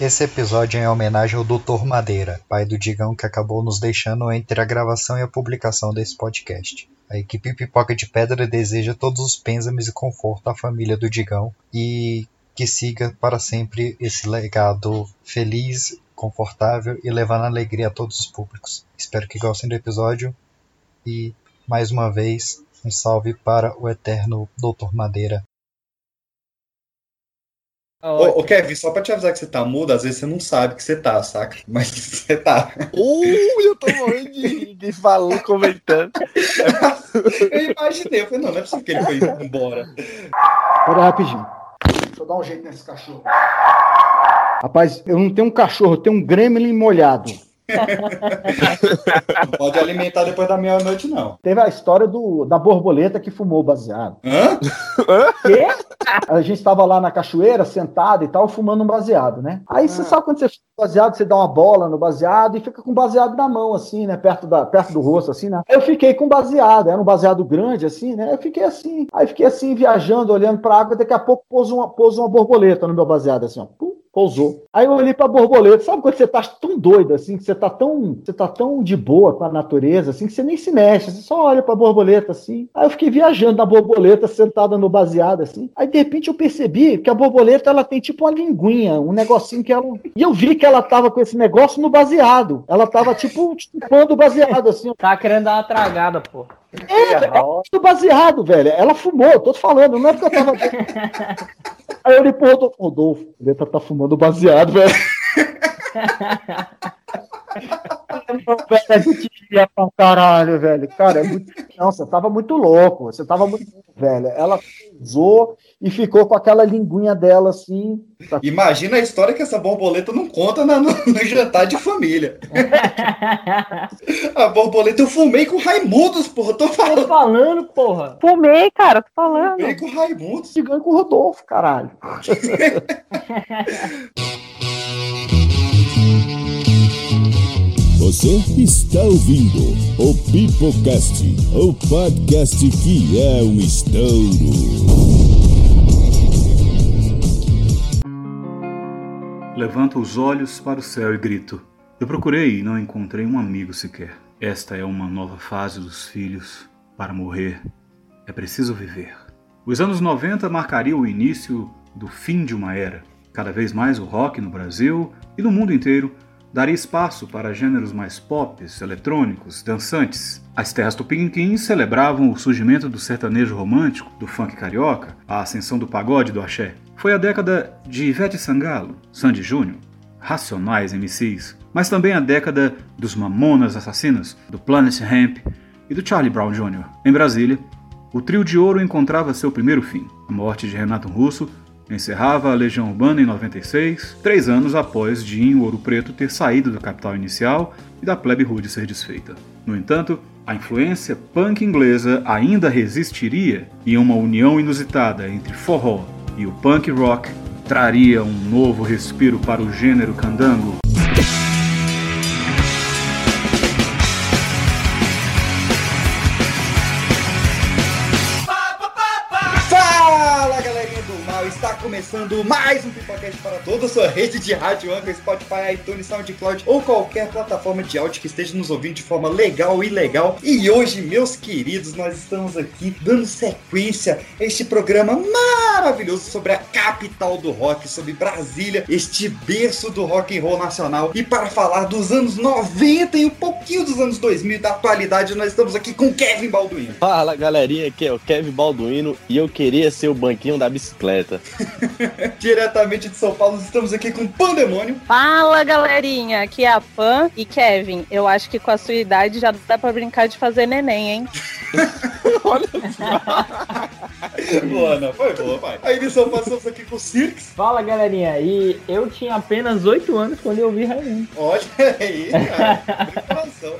Esse episódio é em homenagem ao Dr. Madeira, pai do Digão que acabou nos deixando entre a gravação e a publicação desse podcast. A equipe Pipoca de Pedra deseja todos os pêsames e conforto à família do Digão e que siga para sempre esse legado feliz, confortável e levando alegria a todos os públicos. Espero que gostem do episódio e, mais uma vez, um salve para o eterno Dr. Madeira. Ô, ô, Kevin, só pra te avisar que você tá mudo, às vezes você não sabe que você tá, saca? Mas você tá. Uh, eu tô morrendo de, de falando, comentando. eu imaginei, eu falei, não, não é possível que ele foi embora. Pera rapidinho. Deixa eu dar um jeito nesse cachorro. Rapaz, eu não tenho um cachorro, eu tenho um gremlin molhado. não pode alimentar depois da meia-noite, não. Teve a história do, da borboleta que fumou baseado. Hã? Quê? A gente estava lá na cachoeira, sentado e tal, fumando um baseado, né? Aí você ah. sabe quando você fuma baseado, você dá uma bola no baseado e fica com baseado na mão, assim, né? Perto, da, perto do rosto, assim, né? Eu fiquei com baseado, era um baseado grande, assim, né? Eu fiquei assim. Aí fiquei assim, viajando, olhando pra água, daqui a pouco pôs uma, pôs uma borboleta no meu baseado, assim, ó. Pum pousou. Aí eu olhei pra borboleta, sabe quando você tá tão doido assim, que você tá tão, você tá tão de boa com a natureza assim, que você nem se mexe, você só olha pra borboleta assim. Aí eu fiquei viajando na borboleta, sentada no baseado assim. Aí de repente eu percebi que a borboleta ela tem tipo uma linguinha, um negocinho que ela E eu vi que ela tava com esse negócio no baseado. Ela tava tipo chupando o baseado assim. Tá querendo dar uma tragada, pô. É, é baseado, velho. Ela fumou, tô te falando, não é porque eu tava. Aí eu olhei pro Rodolfo, ele tá, tá fumando baseado, velho. pra caralho, velho. Cara, é muito... não, você tava muito louco, você tava muito, velho. Ela usou e ficou com aquela linguinha dela assim. Imagina a história que essa borboleta não conta no, no jantar de família. a borboleta eu fumei com Raimundos, porra. Tô falando. Tô falando, porra. Fumei, cara, tô falando. Fumei com Raimundos. Chegando com o Rodolfo, caralho. Você está ouvindo o Pipocast, o podcast que é um estouro. Levanto os olhos para o céu e grito. Eu procurei e não encontrei um amigo sequer. Esta é uma nova fase dos filhos. Para morrer, é preciso viver. Os anos 90 marcariam o início do fim de uma era. Cada vez mais o rock no Brasil e no mundo inteiro daria espaço para gêneros mais pop, eletrônicos, dançantes. As terras tupiniquins celebravam o surgimento do sertanejo romântico, do funk carioca, a ascensão do pagode do axé. Foi a década de Ivete Sangalo, Sandy Júnior, Racionais MCs, mas também a década dos Mamonas Assassinas, do Planet Hemp e do Charlie Brown Jr. Em Brasília, o trio de ouro encontrava seu primeiro fim. A morte de Renato Russo Encerrava a Legião Urbana em 96, três anos após Dinho Ouro Preto ter saído da capital inicial e da plebe rude ser desfeita. No entanto, a influência punk inglesa ainda resistiria e uma união inusitada entre forró e o punk rock traria um novo respiro para o gênero candango. Começando mais um Pipocast para toda a sua rede de rádio, Anchor, Spotify, iTunes, SoundCloud ou qualquer plataforma de áudio que esteja nos ouvindo de forma legal e legal. E hoje, meus queridos, nós estamos aqui dando sequência a este programa maravilhoso sobre a capital do rock, sobre Brasília, este berço do rock and roll nacional. E para falar dos anos 90 e um pouquinho dos anos 2000 da atualidade, nós estamos aqui com Kevin Balduino. Fala, galerinha, aqui é o Kevin Balduino e eu queria ser o banquinho da bicicleta. Diretamente de São Paulo, estamos aqui com Pandemônio. Fala, galerinha. Aqui é a Pan e Kevin. Eu acho que com a sua idade já dá pra brincar de fazer neném, hein? Olha só. boa, não. Foi boa, pai. Aí de São Paulo, estamos aqui com o Cirques. Fala, galerinha. E eu tinha apenas 8 anos quando eu vi Raimundo. Olha aí, cara.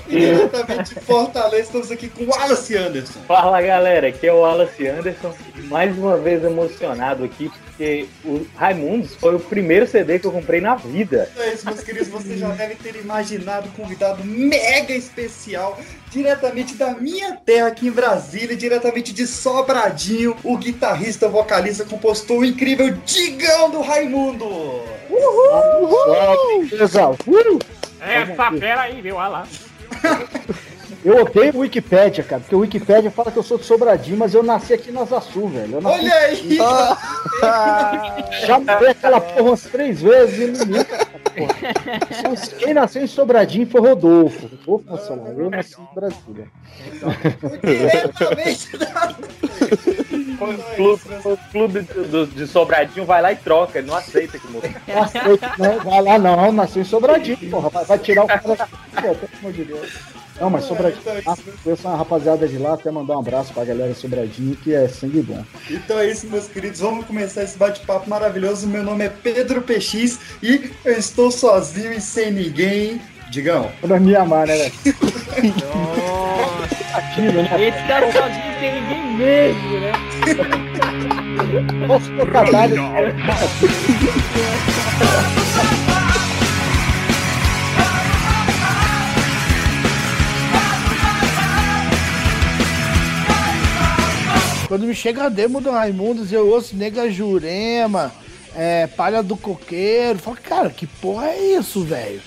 E diretamente de Fortaleza, estamos aqui com o Wallace Anderson. Fala, galera. Aqui é o Wallace Anderson. Mais uma vez emocionado aqui porque o Raimundos foi o primeiro CD que eu comprei na vida. É isso, meus queridos, vocês já devem ter imaginado um convidado mega especial, diretamente da minha terra aqui em Brasília, diretamente de Sobradinho, o guitarrista, vocalista, compositor, o incrível Digão do Raimundo. Uhul! Uhul! Beleza. Uh! Essa fera aí, viu? Olha lá. Eu odeio o Wikipédia, cara, porque o Wikipédia fala que eu sou de Sobradinho, mas eu nasci aqui na Zaçu, velho. Eu nasci... Olha aí! Já mudei aquela porra umas três vezes e não lembro. Quem nasceu em Sobradinho foi Rodolfo. Rodolfo Nacional. Eu nasci em Brasília. O clube, o clube do- de Sobradinho vai lá e troca, ele não aceita que muda. Nossa, eu- né, vai lá, não, nasceu em Sobradinho, porra. Vai, vai tirar o cara. Pelo amor de Deus. Não, mas Sobradinho. Nossa, conheço uma rapaziada de lá, até mandar um abraço pra galera Sobradinho, que é sangue bom. Então é isso, meus queridos. Vamos começar esse bate-papo maravilhoso. Meu nome é Pedro PX e eu estou sozinho e sem ninguém. Digão, Pra me amar, né, velho? Nossa, Aquilo, né? esse tá sozinho, tem ninguém mesmo, né? Posso tocar Quando me chega a demo do Raimundos, eu ouço Nega Jurema, é, Palha do Coqueiro. Falo, cara, que porra é isso, velho?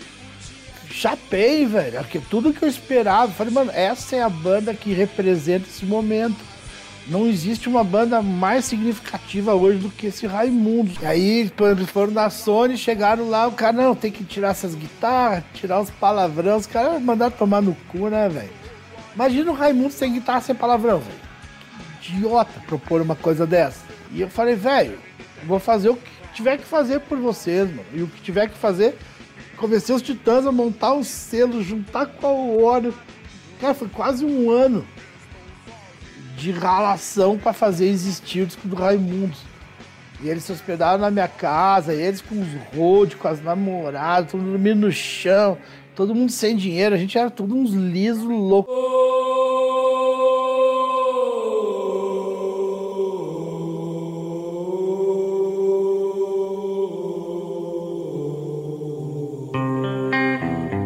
Chapei, velho. Porque tudo que eu esperava. Falei, mano, essa é a banda que representa esse momento. Não existe uma banda mais significativa hoje do que esse Raimundos. E aí, quando foram da Sony, chegaram lá, o cara, não, tem que tirar essas guitarras, tirar os palavrões. Os caras mandaram tomar no cu, né, velho? Imagina o Raimundo sem guitarra, sem palavrão, velho idiota propor uma coisa dessa. E eu falei, velho, vou fazer o que tiver que fazer por vocês, mano. E o que tiver que fazer, convencer os titãs a montar o selo, juntar com a óleo. Cara, foi quase um ano de ralação para fazer existir o disco do Raimundos. E eles se hospedaram na minha casa, eles com os road, com as namoradas, todo mundo dormindo no chão, todo mundo sem dinheiro, a gente era tudo uns lisos loucos.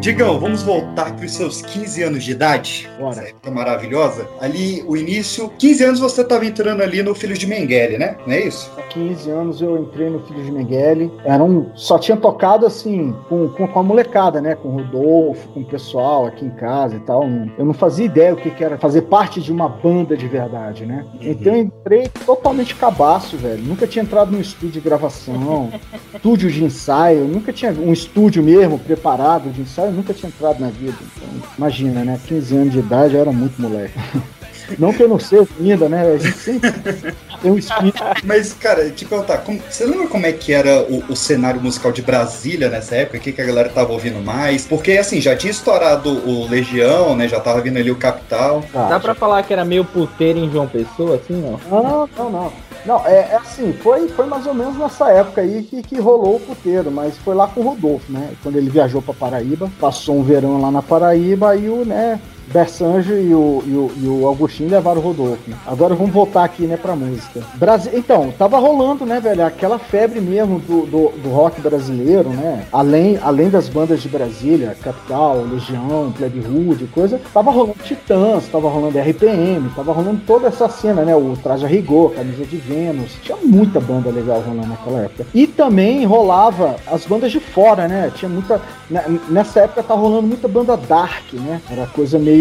Digão, vamos voltar para os seus 15 anos de idade. Bora. Essa época maravilhosa. Ali, o início. 15 anos você estava entrando ali no Filhos de Mengele, né? Não é isso? Há 15 anos eu entrei no Filho de Miguel. Era um, só tinha tocado assim, com, com, com a molecada, né? Com o Rodolfo, com o pessoal aqui em casa e tal. Eu não fazia ideia o que, que era fazer parte de uma banda de verdade, né? Então eu entrei totalmente cabaço, velho. Nunca tinha entrado num estúdio de gravação, estúdio de ensaio, nunca tinha um estúdio mesmo preparado de ensaio, nunca tinha entrado na vida. Então, imagina, né? 15 anos de idade eu era muito moleque. Não que eu não seja ainda, né? A gente sempre tem um espírito. Mas, cara, te perguntar, como- você lembra como é que era o, o cenário musical de Brasília nessa época? O que, que a galera tava ouvindo mais? Porque, assim, já tinha estourado o Legião, né? Já tava vindo ali o Capital. Ah, Dá pra falar que era meio puteiro em João Pessoa, assim, não? Não, não, não. Não, é, é assim, foi, foi mais ou menos nessa época aí que, que rolou o puteiro, mas foi lá com o Rodolfo, né? Quando ele viajou pra Paraíba, passou um verão lá na Paraíba e o, né, Bersanjo e o, e, o, e o Agostinho levaram o Rodolfo. né? Agora vamos voltar aqui, né, pra música. Brasi então, tava rolando, né, velho, aquela febre mesmo do, do, do rock brasileiro, né? Além, além das bandas de Brasília, Capital, Legião, Plebe Rude, coisa, tava rolando Titãs, tava rolando RPM, tava rolando toda essa cena, né? O Traje a Rigor, Camisa de Vênus, tinha muita banda legal rolando naquela época. E também rolava as bandas de fora, né? Tinha muita. né, Nessa época tava rolando muita banda dark, né? Era coisa meio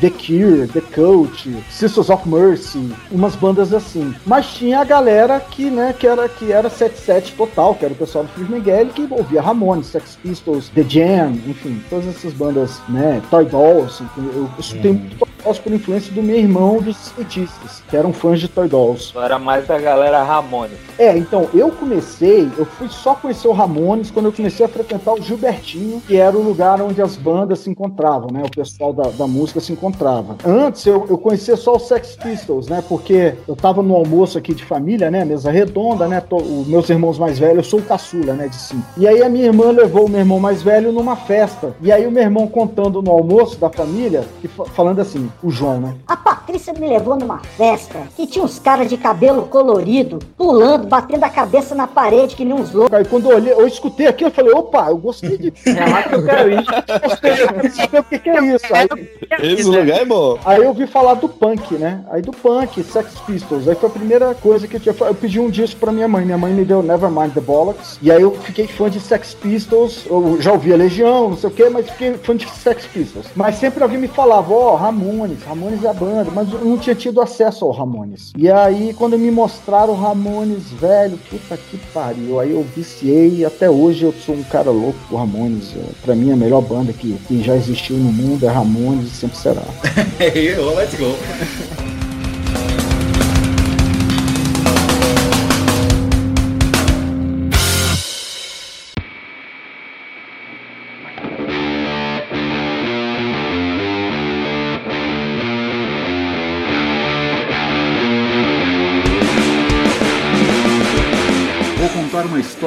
The Cure, The Cult, Sisters of Mercy, umas bandas assim. Mas tinha a galera que, né, que era que era 77 total, que era o pessoal do Feliz Miguel, que ouvia Ramones, Sex Pistols, The Jam, enfim, todas essas bandas, né, Toy Dolls. Eu escutei muito Dolls por influência do meu irmão dos skatistas, que eram fãs de Toy Dolls. Era mais a galera Ramones. É, então, eu comecei, eu fui só conhecer o Ramones quando eu comecei a frequentar o Gilbertinho, que era o lugar onde as bandas se encontravam, né? O pessoal da, da música se encontrava. Antes eu, eu conhecia só os Sex Pistols, né? Porque eu tava no almoço aqui de família, né? Mesa redonda, né? To- os meus irmãos mais velhos, eu sou o caçula, né? De cinco. E aí a minha irmã levou o meu irmão mais velho numa festa. E aí o meu irmão contando no almoço da família, e fa- falando assim: o João, né? A Patrícia me levou numa festa que tinha uns caras de cabelo colorido, pulando, batendo a cabeça na parede que nem uns loucos. Aí quando eu olhei, eu escutei aqui, eu falei, opa, eu gostei de. É lá que eu quero ir. Gostei, eu o que, que é isso. Aí, Esse lugar é bom. aí eu ouvi falar do punk, né? Aí do punk, Sex Pistols. Aí foi a primeira coisa que eu tinha. Eu pedi um disco pra minha mãe. Minha mãe me deu Nevermind the Bollocks. E aí eu fiquei fã de Sex Pistols. Eu já ouvia Legião, não sei o quê, mas fiquei fã de Sex Pistols. Mas sempre alguém me falava, ó, Ramones, Ramones é a banda. Mas eu não tinha tido acesso ao Ramones. E aí, quando me mostraram o Ramones, velho, puta que pariu. Aí eu viciei e até hoje eu sou um cara louco por Ramones. É, Pra mim, a melhor banda que, que já existiu no mundo é Ramones e sempre será. Let's go.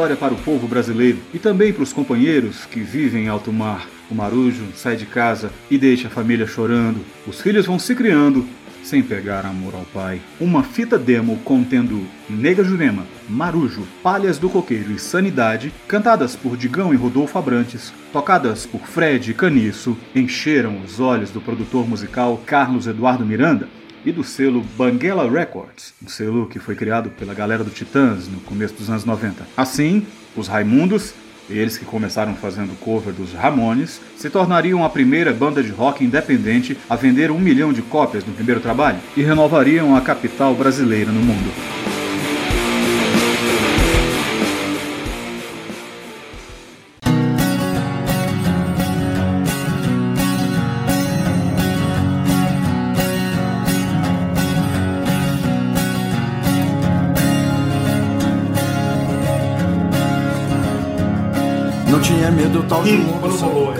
História para o povo brasileiro e também para os companheiros que vivem em alto mar. O marujo sai de casa e deixa a família chorando. Os filhos vão se criando sem pegar amor ao pai. Uma fita demo contendo Nega Jurema, Marujo, Palhas do Coqueiro e Sanidade, cantadas por Digão e Rodolfo Abrantes, tocadas por Fred Caniço, encheram os olhos do produtor musical Carlos Eduardo Miranda e do selo Banguela Records, um selo que foi criado pela galera do Titãs no começo dos anos 90. Assim, os Raimundos, eles que começaram fazendo cover dos Ramones, se tornariam a primeira banda de rock independente a vender um milhão de cópias no primeiro trabalho e renovariam a capital brasileira no mundo. Não tinha medo tal de quando rolou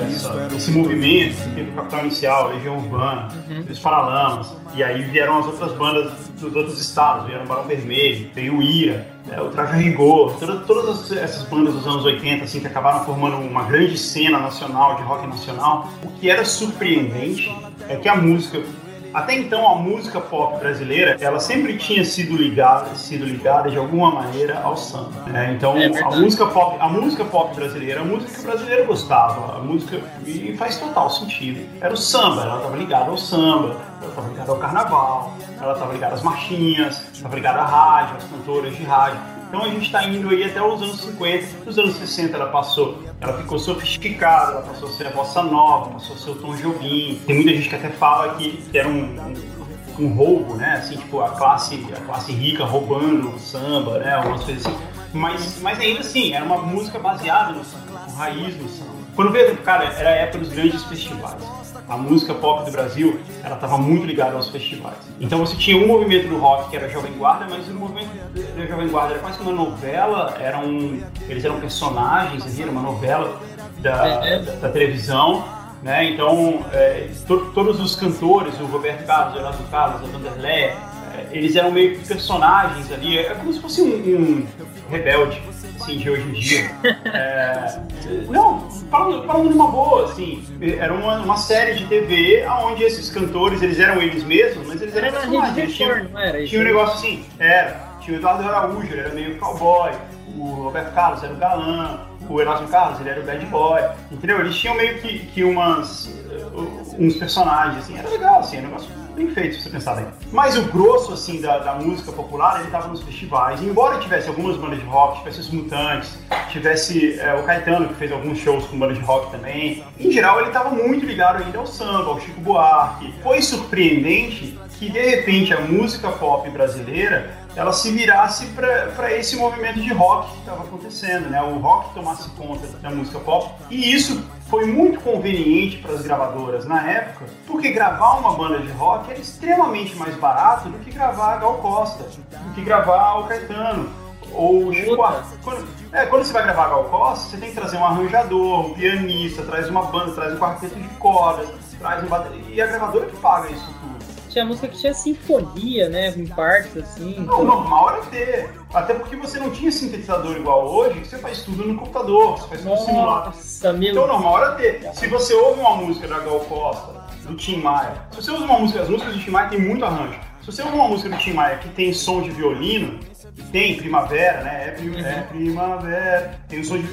esse movimento, teve o Capital Inicial, Legião Urbana, os Paralamas, e aí vieram as outras bandas dos outros estados, vieram o Barão Vermelho, veio o Ira, né, o Traje a Rigor, toda- todas as- essas bandas dos anos 80, assim, que acabaram formando uma grande cena nacional, de rock nacional. O que era surpreendente é que a música até então a música pop brasileira ela sempre tinha sido ligada sido ligada de alguma maneira ao samba né? então É a música pop a música pop brasileira a música que o brasileiro gostava a música e faz total sentido. Era o samba ela estava ligada ao samba ela estava ligada ao carnaval ela estava ligada às marchinhas estava ligada à rádio às cantoras de rádio então a gente está indo aí até os anos 50, nos anos 60 ela passou, ela ficou sofisticada, ela passou a ser a bossa nova, passou a ser o Tom Jobim. Tem muita gente que até fala que era um, um, um roubo, né? Assim, tipo, a classe, a classe rica roubando o samba, né? Algumas coisas assim. Mas, mas ainda assim, era uma música baseada no samba, com raiz no samba. Quando veio, cara, era a época dos grandes festivais a música pop do Brasil, ela estava muito ligada aos festivais. Então você tinha um movimento do rock que era Jovem Guarda, mas o movimento da Jovem Guarda era quase que uma novela, era um, eles eram personagens, ali, era uma novela da, É. da, da televisão, né? Então é, to- todos os cantores, o Roberto Carlos, o Renato Carlos, a Vanderlei, é, eles eram meio que personagens ali, é como se fosse um, um rebelde, assim, de hoje em dia. É, não, falando, falando numa boa, assim, era uma, uma série de TV onde esses cantores, eles eram eles mesmos, mas eles eram Era na personagens. Rede Eles tinham, Record, não era isso? tinha um negócio assim, era, tinha o Eduardo Araújo, ele era meio cowboy, o Roberto Carlos era o galã, o Erasmo Carlos, ele era o bad boy, entendeu? Eles tinham meio que, que umas, uh, uns personagens, assim, era legal, assim, era um negócio bem feito, se você pensar bem. Mas o grosso, assim, da, da música popular, ele tava nos festivais, e embora tivesse algumas bandas de rock, tivesse os Mutantes, tivesse é, o Caetano, que fez alguns shows com bandas de rock também, em geral ele tava muito ligado ainda ao samba, ao Chico Buarque. Foi surpreendente que, de repente, a música pop brasileira ela se virasse para esse movimento de rock que estava acontecendo, né? O rock tomasse conta da música pop. E isso foi muito conveniente para as gravadoras na época, porque gravar uma banda de rock era extremamente mais barato do que gravar a Gal Costa, do que gravar o Caetano ou o Chico. Quando, é, quando você vai gravar a Gal Costa, você tem que trazer um arranjador, um pianista, traz uma banda, traz um quarteto de cordas, traz um bateria. E a gravadora que paga isso. Tinha música que tinha sinfonia, né? Com partes assim. Não, o normal era ter. Até porque você não tinha sintetizador igual hoje, você faz tudo no computador, você faz tudo simulado. Nossa, meu Então o normal era ter. Se você ouve uma música da Gal Costa, do Tim Maia, se você usa uma música, as músicas do Tim Maia tem muito arranjo. Se você usa uma música do Tim Maia que tem som de violino, tem primavera, né? É, prim- é primavera, tem o som de.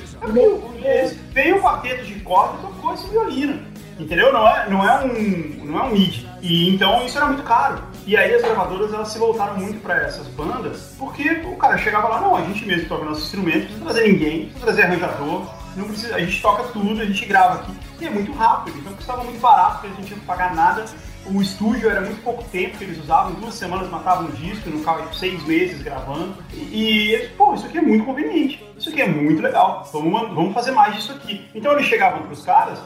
É esse- veio o quarteto de corda e tocou esse violino. Entendeu? Não é, não é um. não é um MIDI. E então isso era muito caro. E aí as gravadoras elas se voltaram muito pra essas bandas, porque o cara chegava lá, não, a gente mesmo toca nosso instrumento, não precisa trazer ninguém, não precisa trazer arranjador, não precisa, a gente toca tudo, a gente grava aqui. E é muito rápido, então custava muito barato, porque eles não tinham que pagar nada. O estúdio era muito pouco tempo que eles usavam, duas semanas matavam um disco, não ficava seis meses gravando. E, e pô, isso aqui é muito conveniente, isso aqui é muito legal, vamos, vamos fazer mais disso aqui. Então eles chegavam pros caras,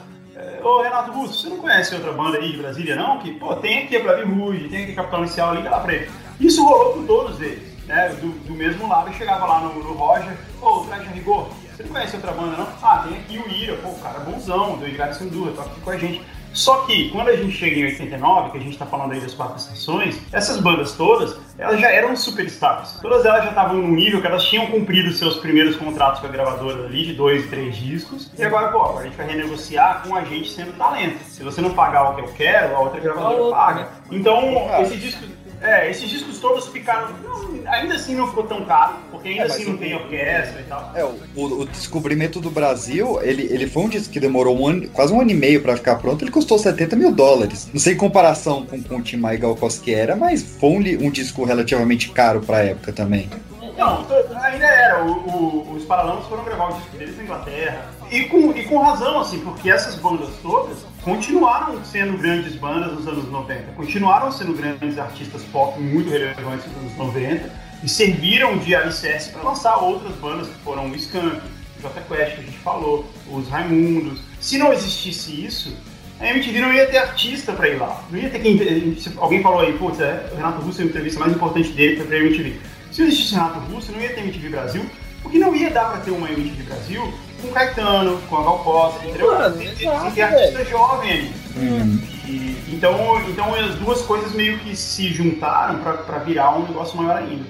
Ô Renato Russo, você não conhece outra banda aí de Brasília, não? Que, pô, tem aqui a Black Rouge, tem aqui Capital Inicial, liga lá pra ele. Isso rolou com todos eles, né? Do, do mesmo lado, eu chegava lá no, no Roger, ô, Traje a Rigor, você não conhece outra banda, não? Ah, tem aqui o Ira, pô, cara é bonzão, do Edgar Sandura, toca aqui com a gente. Só que quando a gente chega em 89, que a gente tá falando aí das quatro estações, essas bandas todas, elas já eram superstars. Todas elas já estavam num nível que elas tinham cumprido seus primeiros contratos com a gravadora ali, de dois, três discos. E agora, pô, agora a gente vai renegociar com a gente sendo talento. Se você não pagar o que eu quero, a outra gravadora paga. Então, esses discos. É, esses discos todos ficaram. não, ainda assim não ficou tão caro, porque ainda É, assim não o- tem orquestra e tal. É, o, o descobrimento do Brasil, ele, ele foi um disco que demorou um ano, quase um ano e meio pra ficar pronto, ele custou 70 mil dólares. Não sei em comparação com, com o Tim Maia e Gal era, mas foi um, um disco relativamente caro pra época também. Não, ainda era. O, o- os Paralamas foram gravar o disco deles na Inglaterra. E com, e com razão, assim, porque essas bandas todas continuaram sendo grandes bandas nos anos 90, continuaram sendo grandes artistas pop muito relevantes nos anos 90 e serviram de alicerce para lançar outras bandas que foram o Skank, o Jota Quest, que a gente falou, os Raimundos. Se não existisse isso, a MTV não ia ter artista pra ir lá. Não ia ter quem. Alguém falou aí, putz, é, o Renato Russo é a entrevista mais importante dele foi pra MTV. Se não existisse Renato Russo, não ia ter MTV Brasil, porque não ia dar pra ter uma MTV Brasil com o Caetano, com a Gal Costa, entendeu? Mano, Tem- exato, tem artista jovem ali. E, então, então as duas coisas meio que se juntaram pra, pra virar um negócio maior ainda.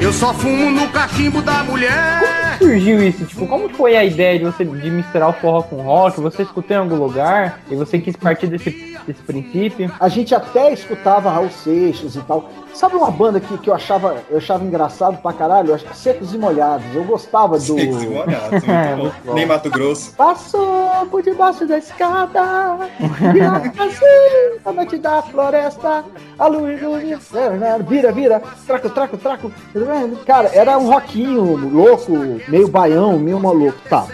Eu só fumo no cachimbo da mulher. Surgiu isso? Tipo, como foi a ideia de você de misturar o forró com rock? Você escutou em algum lugar e você quis partir desse, desse princípio? A gente até escutava Raul Seixas e tal. Sabe uma banda que, que eu, achava, eu achava engraçado pra caralho? Eu acho que Secos e Molhados. Eu gostava do. Secos e Molhados, muito É, bom. muito bom. Nem Mato Grosso. Passou por debaixo da escada, vira assim, a noite da floresta, a luz do vira, vira, traco, traco, traco. Cara, era um rockinho louco, meio baião, meio maluco, tá.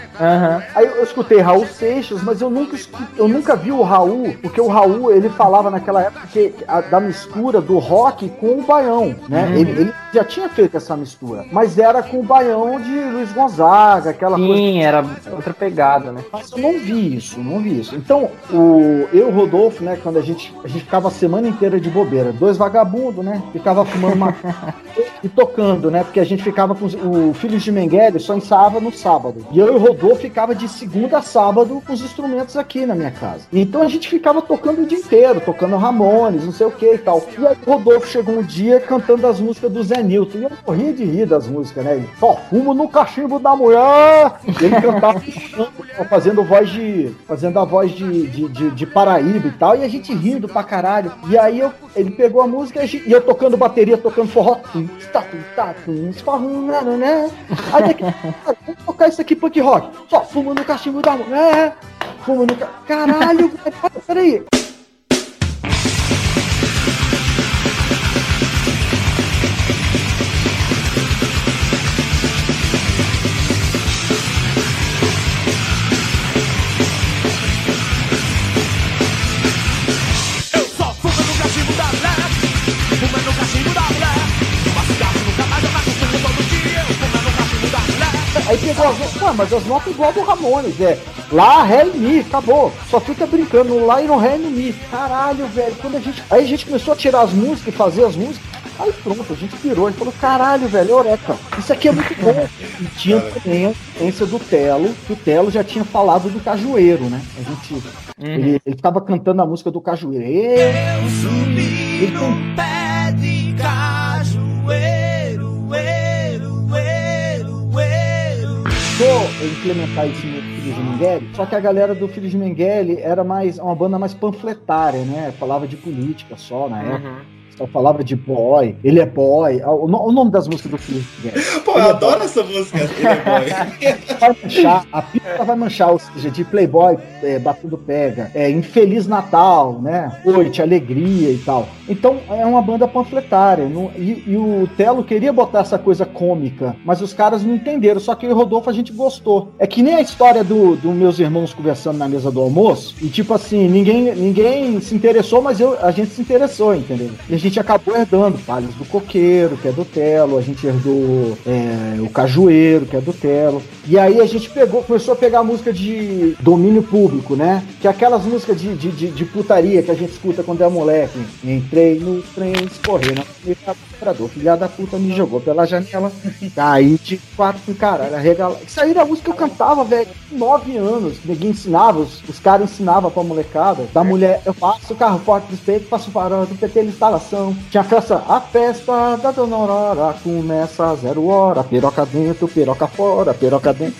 Aí eu escutei Raul Seixas, mas eu nunca, eu nunca vi o Raul, porque o Raul, ele falava naquela época que, a- da mistura do rock com o baião, né? Uhum. Ele, ele já tinha feito essa mistura, mas era com o baião de Luiz Gonzaga, aquela coisa. Sim, era outra pegada, né? Mas eu não vi isso, não vi isso. Então, o, eu e o Rodolfo, né, quando a gente, a gente ficava a semana inteira de bobeira, dois vagabundos, né, ficava fumando uma e tocando, né, porque a gente ficava com os- o Filhos de Menguele só ensaiava no sábado. E eu e o Rodolfo ficava de segunda a sábado com os instrumentos aqui na minha casa. Então a gente ficava tocando o dia inteiro, tocando Ramones, não sei o que e tal. E aí o Rodolfo chegou um dia cantando as músicas do Zé Nilton. E eu morria de rir das músicas, né? Só fumo no cachimbo da mulher! Ele cantava fazendo voz de. fazendo a voz de, de, de, de Paraíba e tal, e a gente rindo pra caralho. E aí eu, ele pegou a música e eu tocando bateria, tocando forró. Aí daqui, "Ah, vamos tocar isso aqui punk rock. Só fumo no cachimbo da mulher. Fumo no. ca- Caralho, peraí. Voz. Ué, mas as notas igual do Ramones, é Lá, Ré e Mi, acabou. Só fica brincando no Lá e no Ré e no Mi. Caralho, velho. Quando a gente. Aí a gente começou a tirar as músicas e fazer as músicas. Aí pronto, a gente pirou e falou, caralho, velho, Eureka, isso aqui é muito bom. E tinha também a influência do Telo, que o Telo já tinha falado do Cajueiro, né? A gente. Ele, ele ficava cantando a música do Cajueiro. Eu subi no pé Vou implementar isso no Filhos de Mengele, só que a galera do Filhos de Mengele era mais uma banda mais panfletária, né? Falava de política só na época. Só falava de boy, ele é boy. O, o nome das músicas do de Mengele. Pô, eu adoro essa música. Ele é boy. vai manchar, a pista vai manchar, ou seja, de Playboy é, batendo pega, é, Infeliz Natal, né? Noite, alegria e tal. Então é uma banda panfletária. não- e, e o Telo queria botar essa coisa cômica, mas os caras não entenderam. Só que eu e o Rodolfo a gente gostou. É que nem a história do, do meus irmãos conversando na mesa do almoço, e tipo assim, ninguém, ninguém se interessou, mas eu, a gente se interessou, entendeu? E a gente acabou herdando Palhos do Coqueiro, que é do Telo, a gente herdou é, o Cajueiro, que é do Telo. E aí a gente pegou, começou a pegar a música de domínio público, né? Que é aquelas músicas de, de, de, de putaria que a gente escuta quando é moleque. Entrei no trem, escorri na operador, filha da puta me jogou pela janela, caí de quatro caralho, arregala. Isso aí era a música que eu cantava, velho, nove anos. Ninguém ensinava, os, os caras ensinavam pra molecada. Da mulher, eu passo o carro forte do peito, passo o farol do PT na instalação. Tinha festa, a festa da Dona Aurora começa a zero hora, piroca dentro, piroca fora, piroca dentro.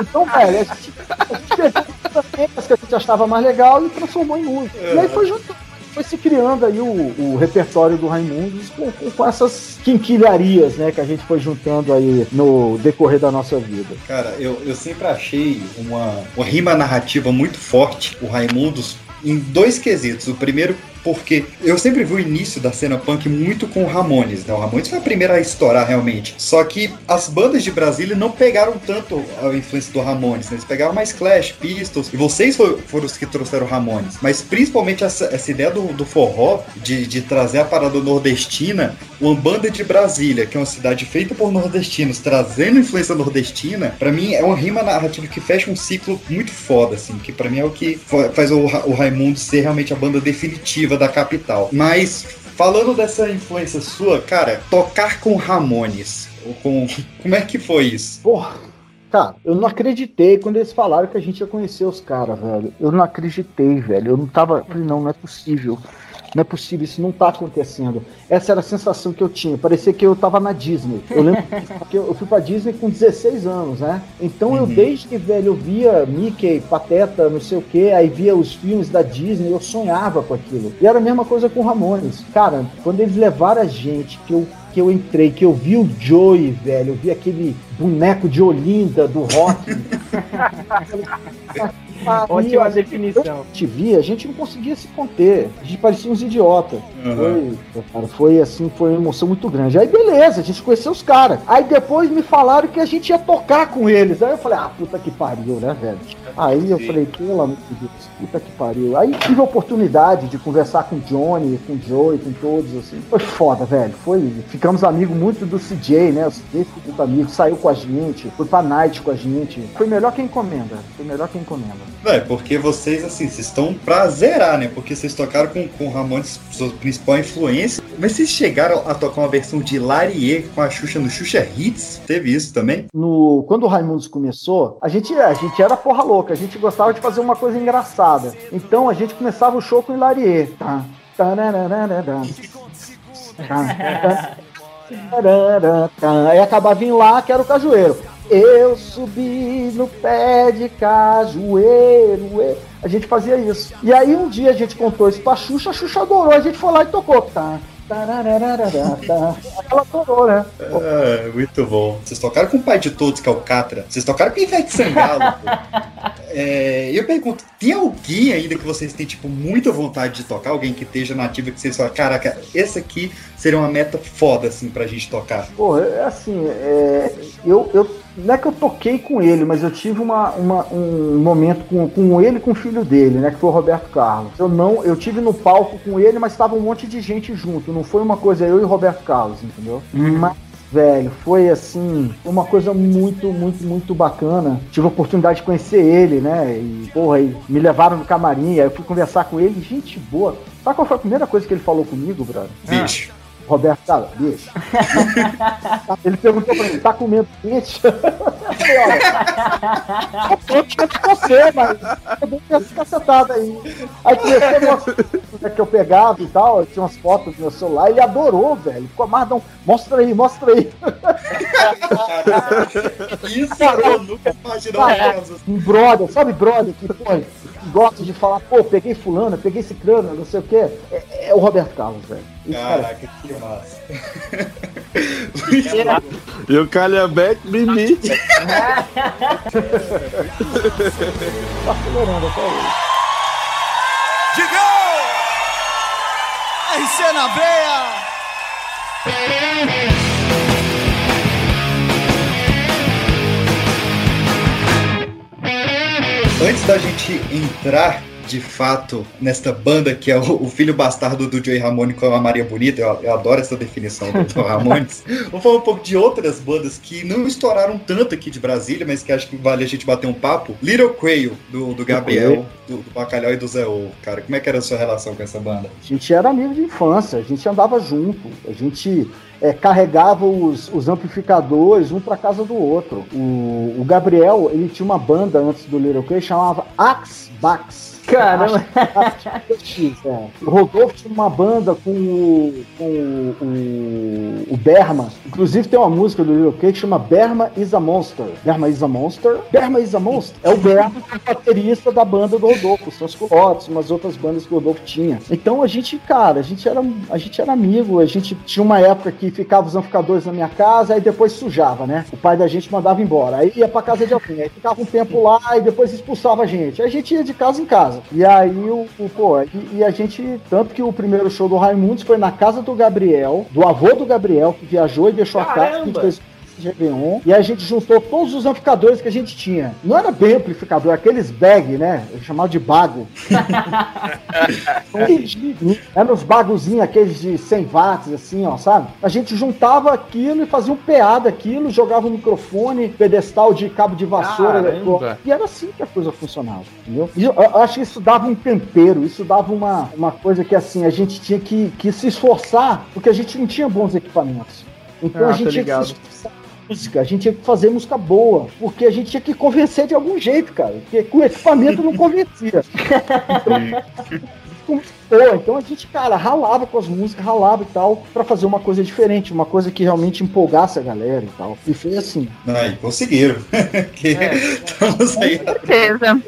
Então, velho, a gente, a gente que a gente achava mais legal e transformou em música. E aí foi juntando foi se criando aí o, o repertório do Raimundos com, com- com essas quinquilharias, né, que a gente foi juntando aí no decorrer da nossa vida. Cara, eu, eu sempre achei uma, uma rima narrativa muito forte, o Raimundos, em dois quesitos. O primeiro, porque eu sempre vi o início da cena punk muito com o Ramones, né? O Ramones foi a primeira a estourar realmente. Só que as bandas de Brasília não pegaram tanto a influência do Ramones, né? Eles pegaram mais Clash, Pistols, e vocês fo- foram os que trouxeram o Ramones. Mas principalmente essa, essa ideia do, do forró, de, de trazer a parada nordestina, uma banda de Brasília, que é uma cidade feita por nordestinos, trazendo influência nordestina, pra mim é uma rima narrativa que fecha um ciclo muito foda, assim, que pra mim é o que fa- faz o, o Raimundo ser realmente a banda definitiva da capital. Mas falando dessa influência sua, cara, tocar com Ramones, ou com como é que foi isso? Porra, cara, eu não acreditei quando eles falaram que a gente ia conhecer os caras, velho. Eu não acreditei, velho. Eu não tava. Falei, não, não é possível. Não é possível, isso não tá acontecendo. Essa era a sensação que eu tinha. Parecia que eu tava na Disney. Eu lembro que eu fui pra Disney com 16 anos, né? Então eu, desde que velho, eu via Mickey, Pateta, não sei o que, aí via os filmes da Disney, eu sonhava com aquilo. E era a mesma coisa com Ramones. Cara, quando eles levaram a gente, que eu que eu entrei, que eu vi o Joey, velho, eu vi aquele boneco de Olinda do rock. Ótima definição. Eu te vi, a gente não conseguia se conter. A gente parecia uns idiotas. Uhum. Foi, cara, foi assim, foi uma emoção muito grande. Aí beleza, a gente conheceu os caras. Aí depois me falaram que a gente ia tocar com eles. Aí eu falei, ah, puta que pariu, né, velho? Aí eu falei, pelo amor de Deus, puta que pariu. Aí tive a oportunidade de conversar com o Johnny, com o Joey, com todos, assim. Foi foda, velho. Foi. Ficamos amigos muito do CJ, né? O CJ ficou muito amigo, saiu com a gente, foi pra night com a gente. Foi melhor que encomenda. Foi melhor que encomenda. É, porque vocês, assim, vocês estão pra zerar, né? Porque vocês tocaram com, com o Ramones, sua principal influência. Mas vocês chegaram a tocar uma versão de Larie com a Xuxa no Xuxa Hits? Teve isso também? no quando o Raimundos começou, a gente, a gente era porra louca, a gente gostava de fazer uma coisa engraçada. Então a gente começava o show com Hilarie. Tá, tá, tá. Aí acabava em lá, que era o cajueiro. Eu subi no pé de cajueiro. A gente fazia isso. E aí um dia a gente contou isso pra Xuxa, a Xuxa adorou, a gente foi lá e tocou. Tá. Ela adorou, né? Ah, muito bom. Vocês tocaram com o pai de todos, que é o Catra. Vocês tocaram com o Ivete Sangalo. É, eu pergunto, tem alguém ainda que vocês têm, tipo, muita vontade de tocar? Alguém que esteja nativa que vocês falam, caraca, esse aqui seria uma meta foda, assim, pra gente tocar? Pô, é assim, é, eu, eu, não é que eu toquei com ele, mas eu tive uma, uma- um momento com, com ele e com o filho dele, né? Que foi o Roberto Carlos. Eu não, eu tive no palco com ele, mas estava um monte de gente junto. Não foi uma coisa eu e o Roberto Carlos, entendeu? Mas velho, foi assim, uma coisa muito, muito, muito bacana. Tive a oportunidade de conhecer ele, né? E, porra, e me levaram no camarim, aí eu fui conversar com ele, gente boa. Sabe qual foi a primeira coisa que ele falou comigo, brother? Bicho. Roberto, cara, bicho. ele perguntou pra mim, tá comendo peixe? Eu falei, olha, eu tô de você, mas eu dei essa cacetada aí. Aí comecei a mostrar que eu pegava e tal, eu tinha umas fotos no meu celular, ele adorou, velho. Ficou amarradão. Mostra aí, mostra aí. Isso eu nunca imaginava. Cara, um brother, sabe brother que, pô, que gosta de falar, pô, peguei fulano, peguei esse crânio, não sei o quê. É, é o Roberto Carlos, velho. Cara, Caraca, que massa. E o Calhambeck Mimi. tá até hoje. Digão! RC na veia! Antes da gente entrar de fato nesta banda que é o, o filho bastardo do Joey Ramone com a Maria Bonita, eu, eu adoro essa definição do, do Ramones. Vou falar um pouco de outras bandas que não estouraram tanto aqui de Brasília, mas que acho que vale a gente bater um papo. Little Quail, do, do Gabriel, do, do Bacalhau e do Zé Ovo. Cara, como é que era a sua relação com essa banda? A gente era amigo de infância, a gente andava junto, a gente é, carregava os, os amplificadores um para casa do outro. O, o Gabriel, ele tinha uma banda antes do Little Quay, chamava Axe Bax. Caramba. O Rodolfo tinha uma banda com o, com o, o, Berma. Inclusive tem uma música do Little Quay que chama Berma is a Monster. Berma is a Monster? Berma is a Monster. É o Berma, é baterista da banda do Rodolfo. São os Culotes, umas outras bandas que o Rodolfo tinha. Então a gente, cara, a gente era, a gente era amigo. A gente tinha uma época que ficava os amplificadores na minha casa, aí depois sujava, né? O pai da gente mandava embora. Aí ia pra casa de alguém. Aí ficava um tempo lá e depois expulsava a gente. Aí a gente ia de casa em casa. E aí, o, o pô, e, e a gente. Tanto que o primeiro show do Raimundos foi na casa do Gabriel, do avô do Gabriel, que viajou e deixou a casa. que fez esse Réveillon, e a gente juntou todos os amplificadores que a gente tinha. Não era bem amplificador, aqueles bag, né? Chamado de bago. Eram os bagozinhos, aqueles de 100 watts, assim, ó, sabe? A gente juntava aquilo e fazia um PA daquilo, jogava um microfone, pedestal de cabo de vassoura. Caramba. E era assim que a coisa funcionava, entendeu? E eu, eu acho que isso dava um tempero, isso dava uma, uma coisa que, assim, a gente tinha que, que se esforçar, porque a gente não tinha bons equipamentos. Então Ah, a gente tinha que se esforçar música, a gente tinha que fazer música boa, porque a gente tinha que convencer de algum jeito, cara, porque com o equipamento não convencia. Então, pô, então a gente, cara, ralava com as músicas, ralava e tal, pra fazer uma coisa diferente, uma coisa que realmente empolgasse a galera e tal. E foi assim. Aí, conseguiram. Que Estamos aí. certeza.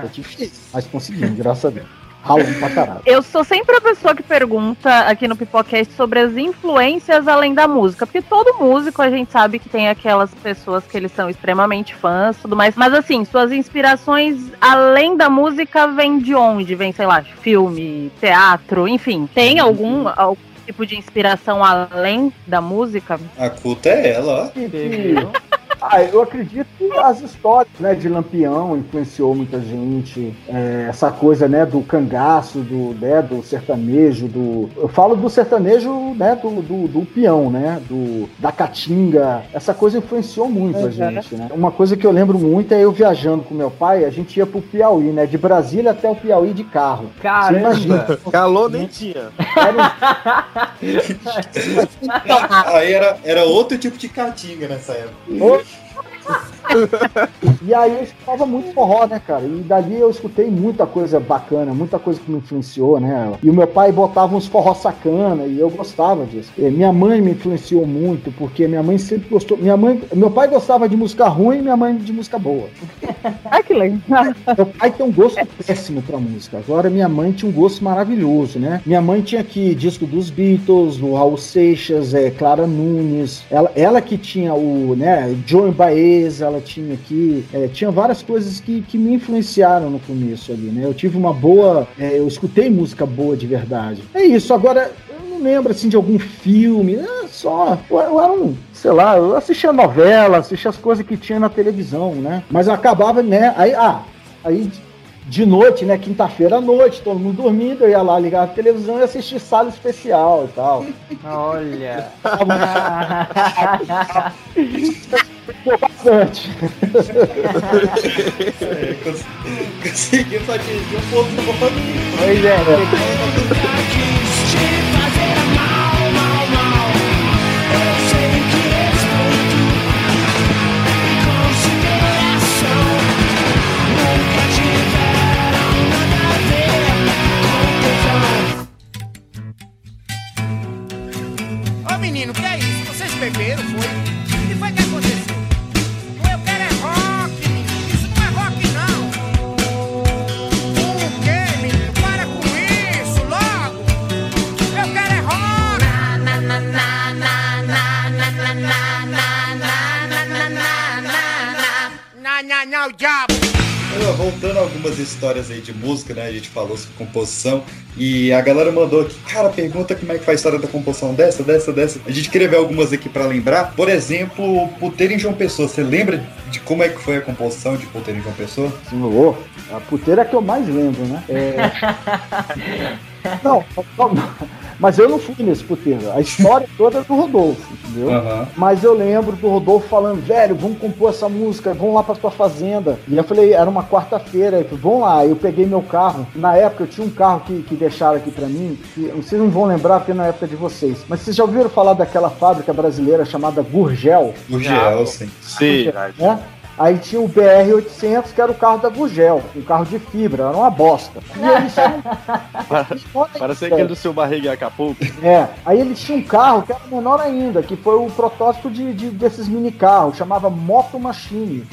Foi difícil, mas conseguimos, graças a Deus. Ralando pra caralho. Eu sou sempre a pessoa que pergunta aqui no Pipocast sobre as influências além da música, porque todo músico a gente sabe que tem aquelas pessoas que eles são extremamente fãs, tudo mais. Mas assim, suas inspirações além da música vêm de onde? Vem, sei lá, filme, teatro, enfim. Tem algum, algum tipo de inspiração além da música? A culta é ela, ó. Ah, eu acredito que as histórias né, de Lampião influenciou muita gente. É, essa coisa né, do cangaço, do, né, do sertanejo, do. Eu falo do sertanejo né, do, do, do peão, né? Do, da caatinga. Essa coisa influenciou muito a Uhum. gente. Né? Uma coisa que eu lembro muito é eu viajando com meu pai, a gente ia pro Piauí, né? De Brasília até o Piauí de carro. Você imagina. Caramba! Calor nem tinha. Aí era, era outro tipo de caatinga nessa época. E aí eu escutava muito forró, né, cara? E dali eu escutei muita coisa bacana, muita coisa que me influenciou, né? E o meu pai botava uns forró sacana e eu gostava disso. E minha mãe me influenciou muito, porque minha mãe sempre gostou. Minha mãe, meu pai gostava de música ruim e minha mãe de música boa. Ai, que legal. Meu pai tem um gosto péssimo pra música. Agora minha mãe tinha um gosto maravilhoso, né? Minha mãe tinha aqui disco dos Beatles, do Raul Seixas, é, Clara Nunes. Ela, ela que tinha o, né, Joan Baez, ela tinha aqui, é, tinha várias coisas que, que me influenciaram no começo ali, né? Eu tive uma boa, é, eu escutei música boa de verdade. É isso. Agora eu não lembro assim de algum filme, é só eu, eu era um sei lá, eu assistia novela, assistia as coisas que tinha na televisão, né? Mas eu acabava, né? Aí, ah, aí de noite, né? Quinta-feira à noite, todo mundo dormindo, eu ia lá ligar a televisão e assistir sala especial e tal. Olha. Ficou bastante. É, cons- Conseguimos atingir um ponto bom. Pois é. Ô menino, que é isso? Vocês beberam, foi? O que foi que aconteceu? Na, na, na, o diabo. Voltando a algumas histórias aí de música, né? A gente falou sobre composição e a galera mandou aqui, cara, pergunta como é que faz a história da composição dessa, dessa, dessa. A gente queria ver algumas aqui pra lembrar. Por exemplo, Puteiro em João Pessoa. Você lembra de como é que foi a composição de Puteiro em João Pessoa? Ô, a puteira é que eu mais lembro, né? É... não, não, não, mas eu não fui nesse puteiro. A história toda é do Rodolfo, entendeu? Aham. Mas eu lembro do Rodolfo falando, velho, vamos compor essa música, vamos lá pra tua fazenda. E eu falei, era uma quarta-feira, eu falei, vamos lá. Eu peguei meu carro. Na época eu tinha um carro que, que deixaram aqui pra mim, que vocês não vão lembrar porque é na época de vocês. Mas vocês já ouviram falar daquela fábrica brasileira chamada Gurgel? O Gel, sim. Sim. né? Aí tinha o BR-800, que era o carro da Gugel, um carro de fibra, era uma bosta. E eles tinham... Parece aquele do seu barriga Acapulco. É, aí eles tinham um carro que era menor ainda, que foi o protótipo de, de- desses mini carros, chamava Moto Machine.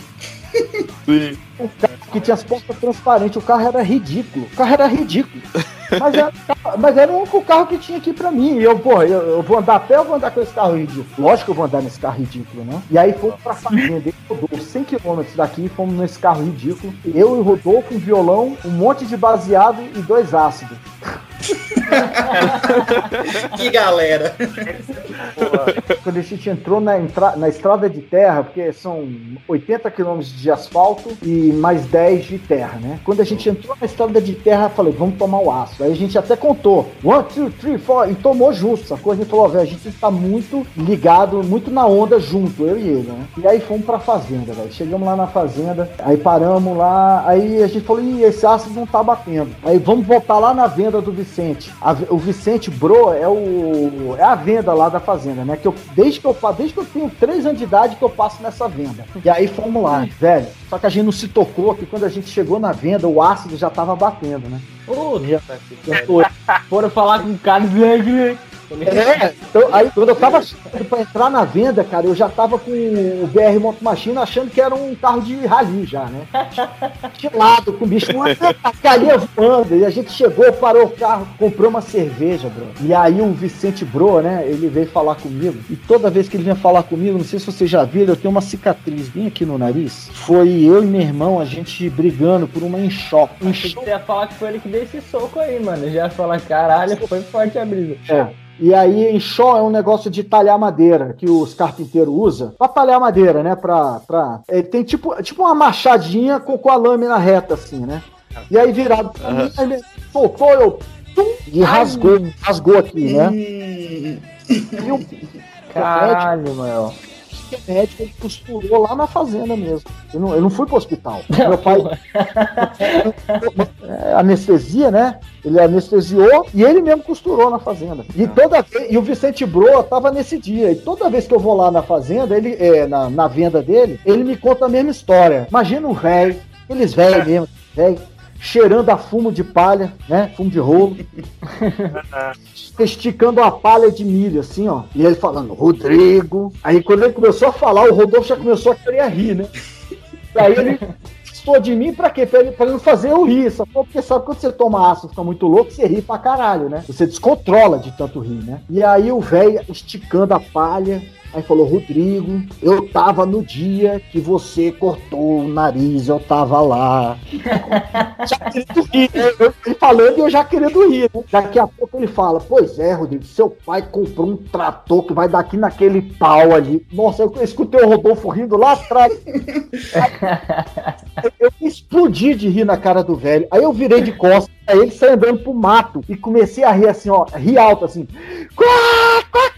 Sim. Um carro que tinha as portas transparentes, o carro era ridículo. O carro era ridículo. Mas era, mas era o único carro que tinha aqui pra mim. E eu, porra, eu, eu vou andar a pé ou vou andar com esse carro ridículo? Lógico que eu vou andar nesse carro ridículo, né? E aí fomos pra fazenda. Ele rodou 100 km daqui, fomos nesse carro ridículo. Eu e o Rodolfo, um violão, um monte de baseado e dois ácidos. que galera! Quando a gente entrou na, entra- na estrada de terra, porque são 80 quilômetros de asfalto e mais 10 de terra, né? Quando a gente entrou na estrada de terra, falei, vamos tomar o aço. Aí a gente até contou, one, two, three, four, e tomou sacou? A gente falou, velho, a gente tá muito ligado, muito na onda junto, eu e ele, né? E aí fomos pra fazenda, velho. Chegamos lá na fazenda, aí paramos lá, aí a gente falou, ih, esse ácido não tá batendo. Aí vamos voltar lá na venda do Vicente. A ve- o Vicente Bro é o é a venda lá da fazenda, né? Que eu desde que eu desde que eu tenho 3 anos de idade que eu passo nessa venda. E aí fomos lá, velho. Só que a gente não se tocou que quando a gente chegou na venda, o ácido já tava batendo, né? Já foi. Foram falar com o cara e É, então, aí quando eu tava pra entrar na venda, cara, eu já tava com o BR Moto Machine achando que era um carro de rally já, né? De lado, com o bicho, uma carinha voando. E a gente chegou, parou o carro, comprou uma cerveja, bro. E aí o Vicente Bro, né, ele veio falar comigo. E toda vez que ele vinha falar comigo, não sei se vocês já viram, eu tenho uma cicatriz bem aqui no nariz. Foi eu e meu irmão, a gente brigando por uma que você ia falar que foi ele que deu esse soco aí, mano. Eu já ia falar, caralho, foi forte a brisa. É. E aí, enxó é um negócio de talhar madeira que os carpinteiros usam pra talhar madeira, né? Pra, pra... É, tem tipo, tipo uma machadinha com, com a lâmina reta, assim, né? E aí, virado pra mim, ele soltou, eu. tum, e rasgou, rasgou aqui, né? E o Caralho, mano. o médico ele costurou lá na fazenda mesmo. Eu não, eu não fui pro hospital. Meu pai. Anestesia, né? Ele anestesiou e ele mesmo costurou na fazenda. E toda vez, e o Vicente Bro tava nesse dia. E toda vez que eu vou lá na fazenda, ele é, na, na venda dele, ele me conta a mesma história. Imagina um velho, eles velho mesmo, velho, cheirando a fumo de palha, né? Fumo de rolo. esticando a palha de milho, assim, ó. E ele falando, Rodrigo. Aí quando ele começou a falar, o Rodolfo já começou a querer rir, né? E aí ele gostou de mim pra quê? Pra pra não fazer eu rir, só porque sabe quando você toma ácido, fica muito louco, você ri pra caralho, né? Você descontrola de tanto rir, né? E aí o velho esticando a palha, Aí falou, Rodrigo, eu tava no dia que você cortou o nariz, eu tava lá. já querendo rir, né? Eu- Ele falando e eu já querendo rir. Né? Daqui a pouco ele fala, pois é, Rodrigo, seu pai comprou um trator que vai daqui naquele pau ali. Nossa, eu escutei o Rodolfo rindo lá atrás. eu explodi de rir na cara do velho. Aí eu virei de costas, aí ele saiu andando pro mato e comecei a rir assim, ó, rir alto assim. Quando assim,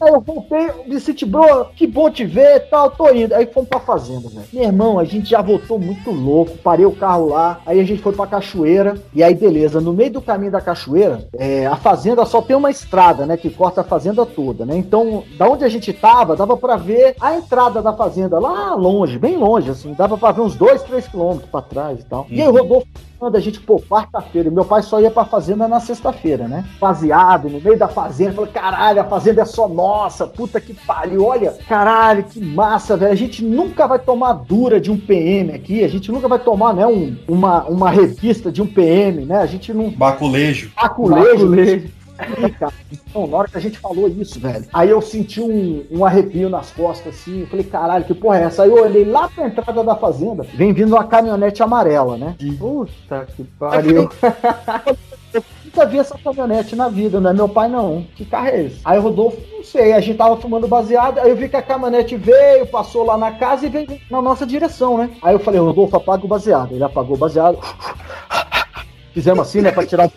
eu voltei, eu disse, "Tio, bro, que bom te ver e tal, tô indo. Aí fomos pra fazenda, velho. Meu irmão, a gente já voltou muito louco, parei o carro lá, aí a gente foi pra cachoeira, e aí beleza, no meio do caminho da cachoeira, é, a fazenda só tem uma estrada, né, que corta a fazenda toda, né? Então, da onde a gente tava, dava pra ver a entrada da fazenda lá longe, bem longe, assim, dava pra ver uns dois, três quilômetros pra trás e tal. E aí o Rodolfo quando a gente, pô, quarta-feira, meu pai só ia pra fazenda na sexta-feira, né? Baseado no meio da fazenda, falei, caralho, a fazenda é só nossa, puta que pariu, olha, caralho, que massa, velho. A gente nunca vai tomar dura de um PM aqui, a gente nunca vai tomar, né, um, uma, uma revista de um PM, né? A gente não. Baculejo. Baculejo. Ih, cara, Então, na hora que a gente falou isso, velho, aí eu senti um, um arrepio nas costas, assim, eu falei, caralho, que porra é essa? Aí eu olhei lá pra entrada da fazenda, vem vindo uma caminhonete amarela, né? Puta que pariu. Eu nunca vi essa caminhonete na vida, não é meu pai não. Que carro é esse? Aí o Rodolfo, não sei, a gente tava fumando baseado, aí eu vi que a caminhonete veio, passou lá na casa e veio na nossa direção, né? Aí eu falei, Rodolfo, apaga o baseado. Ele apagou o baseado. Fizemos assim, né, pra tirar.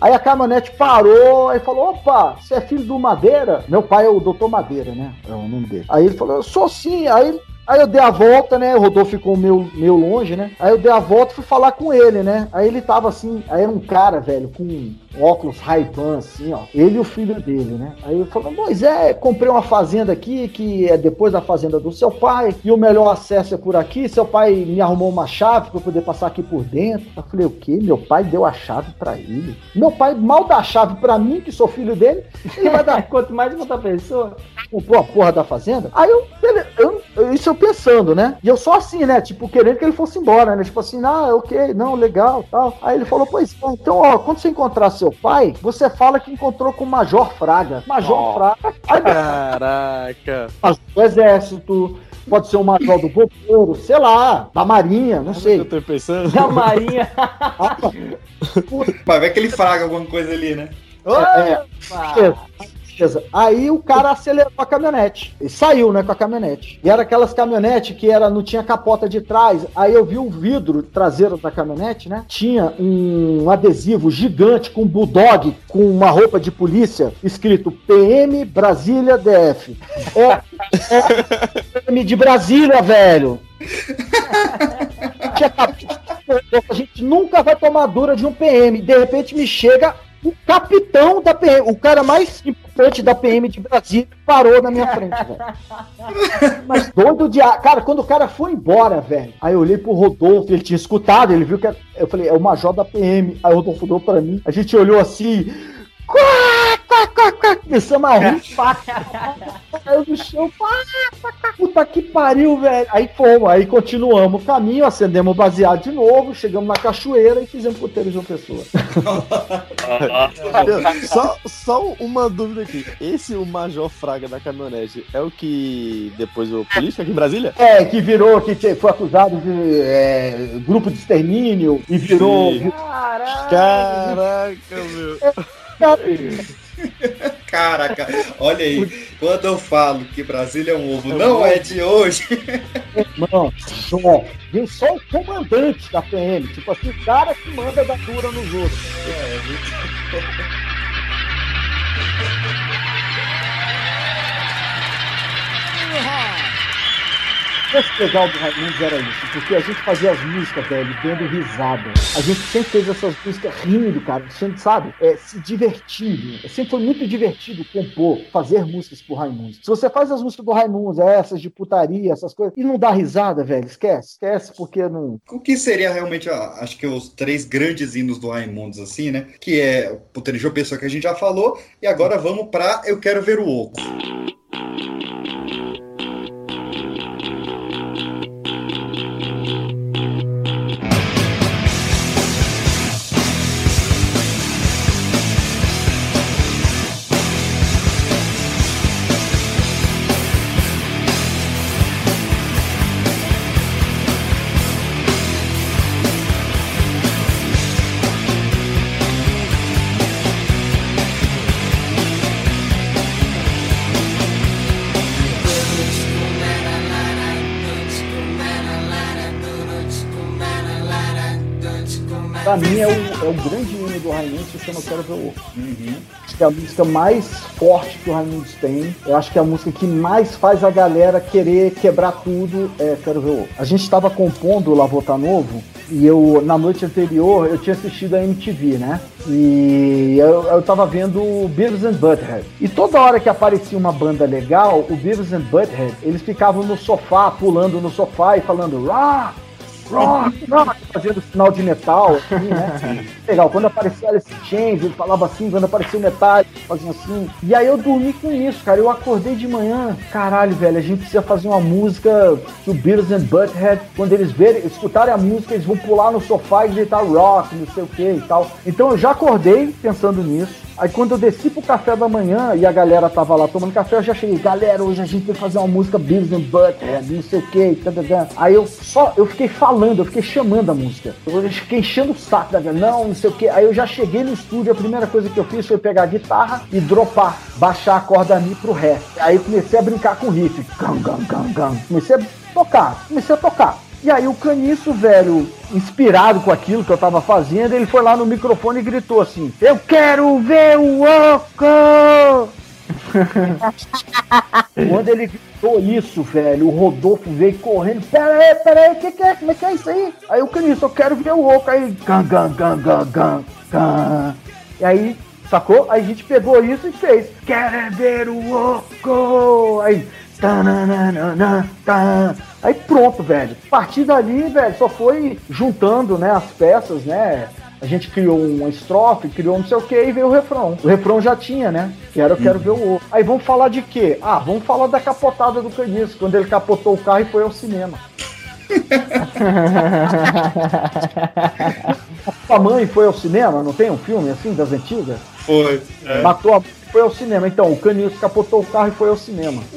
Aí a caminhonete parou, aí falou: opa, você é filho do Madeira? Meu pai é o doutor Madeira, né? É o nome dele. Aí ele falou: eu sou sim. Aí, aí eu dei a volta, né? O Rodolfo ficou meio, meio longe, né? Aí eu dei a volta e fui falar com ele, né? Aí ele tava assim, aí era um cara, velho, com óculos Ray-Ban, assim, ó. Ele e o filho dele, né? Aí ele falou: Pois é, comprei uma fazenda aqui, que é depois da fazenda do seu pai, e o melhor acesso é por aqui. Seu pai me arrumou uma chave pra eu poder passar aqui por dentro. Eu falei: O quê? Meu pai deu a chave pra ele. Meu pai mal dá a chave pra mim, que sou filho dele, ele vai dar. Quanto mais outra pessoa. Comprou a porra da fazenda. Aí eu, eu- eu- isso eu pensando, né? E eu só assim, né? Tipo, querendo que ele fosse embora, né? Tipo assim, ah, ok, não, legal, tal. Aí ele falou, pois é, então, ó, quando você encontrar seu pai, você fala que encontrou com o Major Fraga. Major Ó. Fraga. Aí, Caraca. major do exército, pode ser o major do governo, sei lá, da marinha, não sei. Eu tô pensando. Da Marinha. Vai ver que ele fraga alguma coisa ali, né? É, beleza. Aí o cara acelerou a caminhonete. E saiu, né, com a caminhonete. E era aquelas caminhonetes que era, não tinha capota de trás. Aí eu vi o vidro traseiro da caminhonete, né? Tinha um adesivo gigante com um bulldog com uma roupa de polícia escrito PM Brasília DF. É, é PM de Brasília, velho. A gente nunca vai tomar dura de um PM. De repente me chega o capitão da PM, o cara mais importante da PM de Brasília, parou na minha frente, velho. Mas doido de. ar. Cara, quando o cara foi embora, velho, aí eu olhei pro Rodolfo, ele tinha escutado, ele viu que. era- Eu falei, é o major da PM. Aí o Rodolfo deu pra mim, a gente olhou assim. Quá, quá, Começamos a rir, pá, caiu no chão, pá, pá, pá. puta que pariu, velho. Aí fomos, aí continuamos o caminho, acendemos o baseado de novo, chegamos na cachoeira e fizemos puteiro de uma pessoa. Só, só uma dúvida aqui. Esse o Major Fraga da caminhonete é o que depois o político aqui em Brasília? É, que virou, que foi acusado de é, grupo de extermínio e virou. Sim. Caralho. Caraca, meu. Caraca, olha aí. Quando eu falo que Brasília é um ovo, não é de hoje. Não, só. Vem só o comandante da PM, tipo assim, o cara que manda dar dura nos outros. O legal do Raimundos era isso, porque a gente fazia as músicas, velho, dando risada. A gente sempre fez essas músicas rindo, cara, sempre, sabe? É, se divertindo. Sempre foi muito divertido compor, fazer músicas pro Raimundos. Se você faz as músicas do Raimundos, essas de putaria, essas coisas, e não dá risada, velho, esquece. Esquece, porque não. O que seria realmente, ó, acho que os três grandes hinos do Raimundos, assim, né? Que é o João Pessoa que a gente já falou. E agora vamos pra Eu Quero Ver o Oco. Pra mim é o, é o grande hino do Raimundo que se chama Quero Ver o. Acho que é a música mais forte que o Raimundos tem. Eu acho que é a música que mais faz a galera querer quebrar tudo é Quero Ver o. A gente estava compondo o Lavota Novo e eu, na noite anterior, eu tinha assistido a MTV, né? E eu, eu tava vendo Beavis and Butthead. E toda hora que aparecia uma banda legal, o Beavis and Butthead, eles ficavam no sofá, pulando no sofá e falando rock, rock, rock, fazendo sinal de metal, assim, né? Legal, quando aparecia Alice Chains, ele falava assim, quando aparecia o metal, fazia assim. E aí eu dormi com isso, cara. Eu acordei de manhã, caralho, velho, a gente precisa fazer uma música que o Beatles and Butthead, quando eles verem, escutarem a música, eles vão pular no sofá e gritar rock, não sei o que e tal. Então eu já acordei pensando nisso. Aí quando eu desci pro café da manhã e a galera tava lá tomando café, eu já cheguei, galera, hoje a gente vai fazer uma música Beatles and Butthead, não sei o que, Aí eu só, eu fiquei falando, eu fiquei chamando a música. Eu fiquei enchendo o saco da galera, não, não sei o que. Aí eu já cheguei no estúdio, a primeira coisa que eu fiz foi pegar a guitarra e dropar, baixar a corda Mi pro Ré. Aí comecei a brincar com o riff. Gam, gam, gam, gam. Comecei a tocar, comecei a tocar. E aí o Caniço, velho, inspirado com aquilo que eu tava fazendo, ele foi lá no microfone e gritou assim: Eu quero ver o Oco! Quando ele gritou isso, velho, o Rodolfo veio correndo. Pera aí, pera aí, o que, que é? Como é que é isso aí? Aí o Caniço, eu quero ver o Oco. Aí, gan, gan, gan, gan, gan, gan. E aí, sacou? Aí a gente pegou isso e fez: Quero ver o Oco! Aí. Aí pronto, velho. A partir dali, velho, só foi juntando, né, as peças, né? A gente criou uma estrofe, criou não sei o que e veio o refrão. O refrão já tinha, né? Que era Eu Quero Ver o Ovo. Aí vamos falar de quê? Ah, vamos falar da capotada do Caniço, quando ele capotou o carro e foi ao cinema. a mãe foi ao cinema, não tem um filme assim das antigas? Foi. É. Matou a foi ao cinema. Então, o Caniço capotou o carro e foi ao cinema.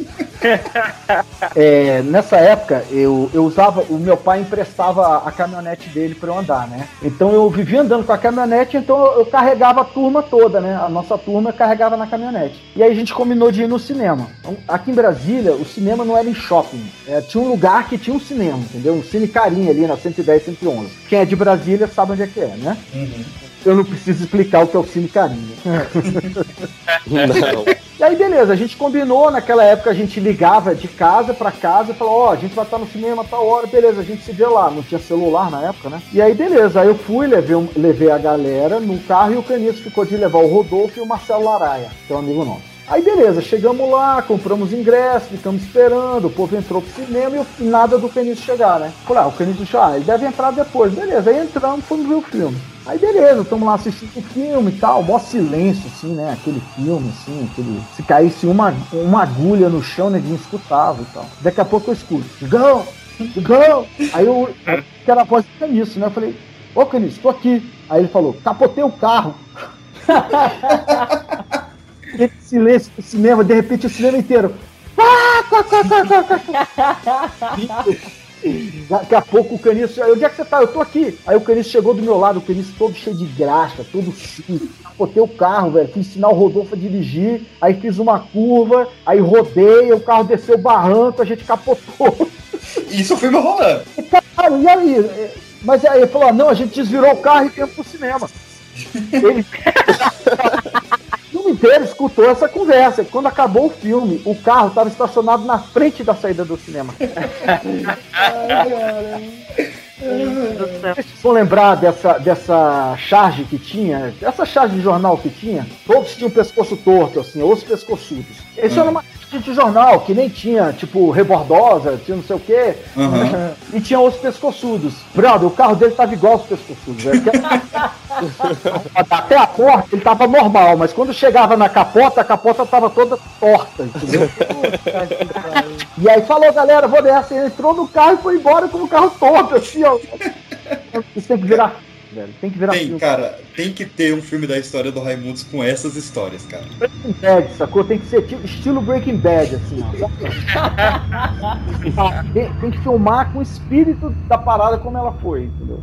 É, nessa época, eu, eu usava. O meu pai emprestava a caminhonete dele para eu andar, né? Então eu vivia andando com a caminhonete, então eu carregava a turma toda, né? A nossa turma carregava na caminhonete. E aí a gente combinou de ir no cinema. Então, aqui em Brasília, o cinema não era em shopping. É, tinha um lugar que tinha um cinema, entendeu? Um cine carinho ali na 110, 111. Quem é de Brasília sabe onde é que é, né? Uhum. Eu não preciso explicar o que é o cine carinho. Não. E aí, beleza, a gente combinou, naquela época a gente ligava de casa pra casa e falou, ó, a gente vai estar no cinema a tal hora, beleza, a gente se vê lá. Não tinha celular na época, né? E aí, beleza, aí eu fui, levei, um- levei a galera no carro e o Caniço ficou de levar o Rodolfo e o Marcelo Laraia, que é um amigo nosso. Aí beleza, chegamos lá, compramos ingresso, ficamos esperando, o povo entrou pro cinema e nada do Caniço chegar, né? Falei, ah, o Caniço já, ah, ele deve entrar depois. Beleza, aí entramos, fomos ver o filme. Aí beleza, estamos lá assistindo o filme e tal, mó silêncio, assim, né? Aquele filme, assim, aquele. Se caísse uma, uma agulha no chão, ninguém escutava e tal. Daqui a pouco eu escuto, Gão! Gão! Aí eu. Aquela voz do Caniço, né? Eu falei, ô Caniço, tô aqui. Aí ele falou, capotei o carro. Aquele silêncio do cinema, de repente o cinema inteiro. Daqui a pouco o Caniço, onde é que você tá? Eu tô aqui. Aí o Caniço chegou do meu lado, o Caniço todo cheio de graxa, todo sujo. Capotei o carro, velho. Fui ensinar o Rodolfo a dirigir. Aí fiz uma curva, aí rodei, o carro desceu o barranco, a gente capotou. Isso foi meu rolando. Caralho, e aí? Mas aí ele falou: ah, não, a gente desvirou o carro e viemos pro cinema. Ele. Inteiro escutou essa conversa. Quando acabou o filme, o carro estava estacionado na frente da saída do cinema. Vocês vão lembrar dessa, dessa charge que tinha? Essa charge de jornal que tinha? Todos tinham o pescoço torto, assim, os pescoçudos. Esse era uma de jornal que nem tinha, tipo, rebordosa, tinha não sei o quê. Uhum. E tinha os pescoçudos. Brother, o carro dele tava igual aos pescoçudos. velho. Até a porta ele tava normal, mas quando chegava na capota, a capota tava toda torta, entendeu? E aí falou, galera, vou dessa. Ele entrou no carro e foi embora com o carro torto, assim, ó. Isso tem que virar, velho. Tem que virar Tem, filme. cara, tem que ter um filme da história do Raimundos com essas histórias, cara. Breaking Bad, sacou? Tem que ser tipo, estilo Breaking Bad, assim, ó. Tem, tem que filmar com o espírito da parada como ela foi, entendeu?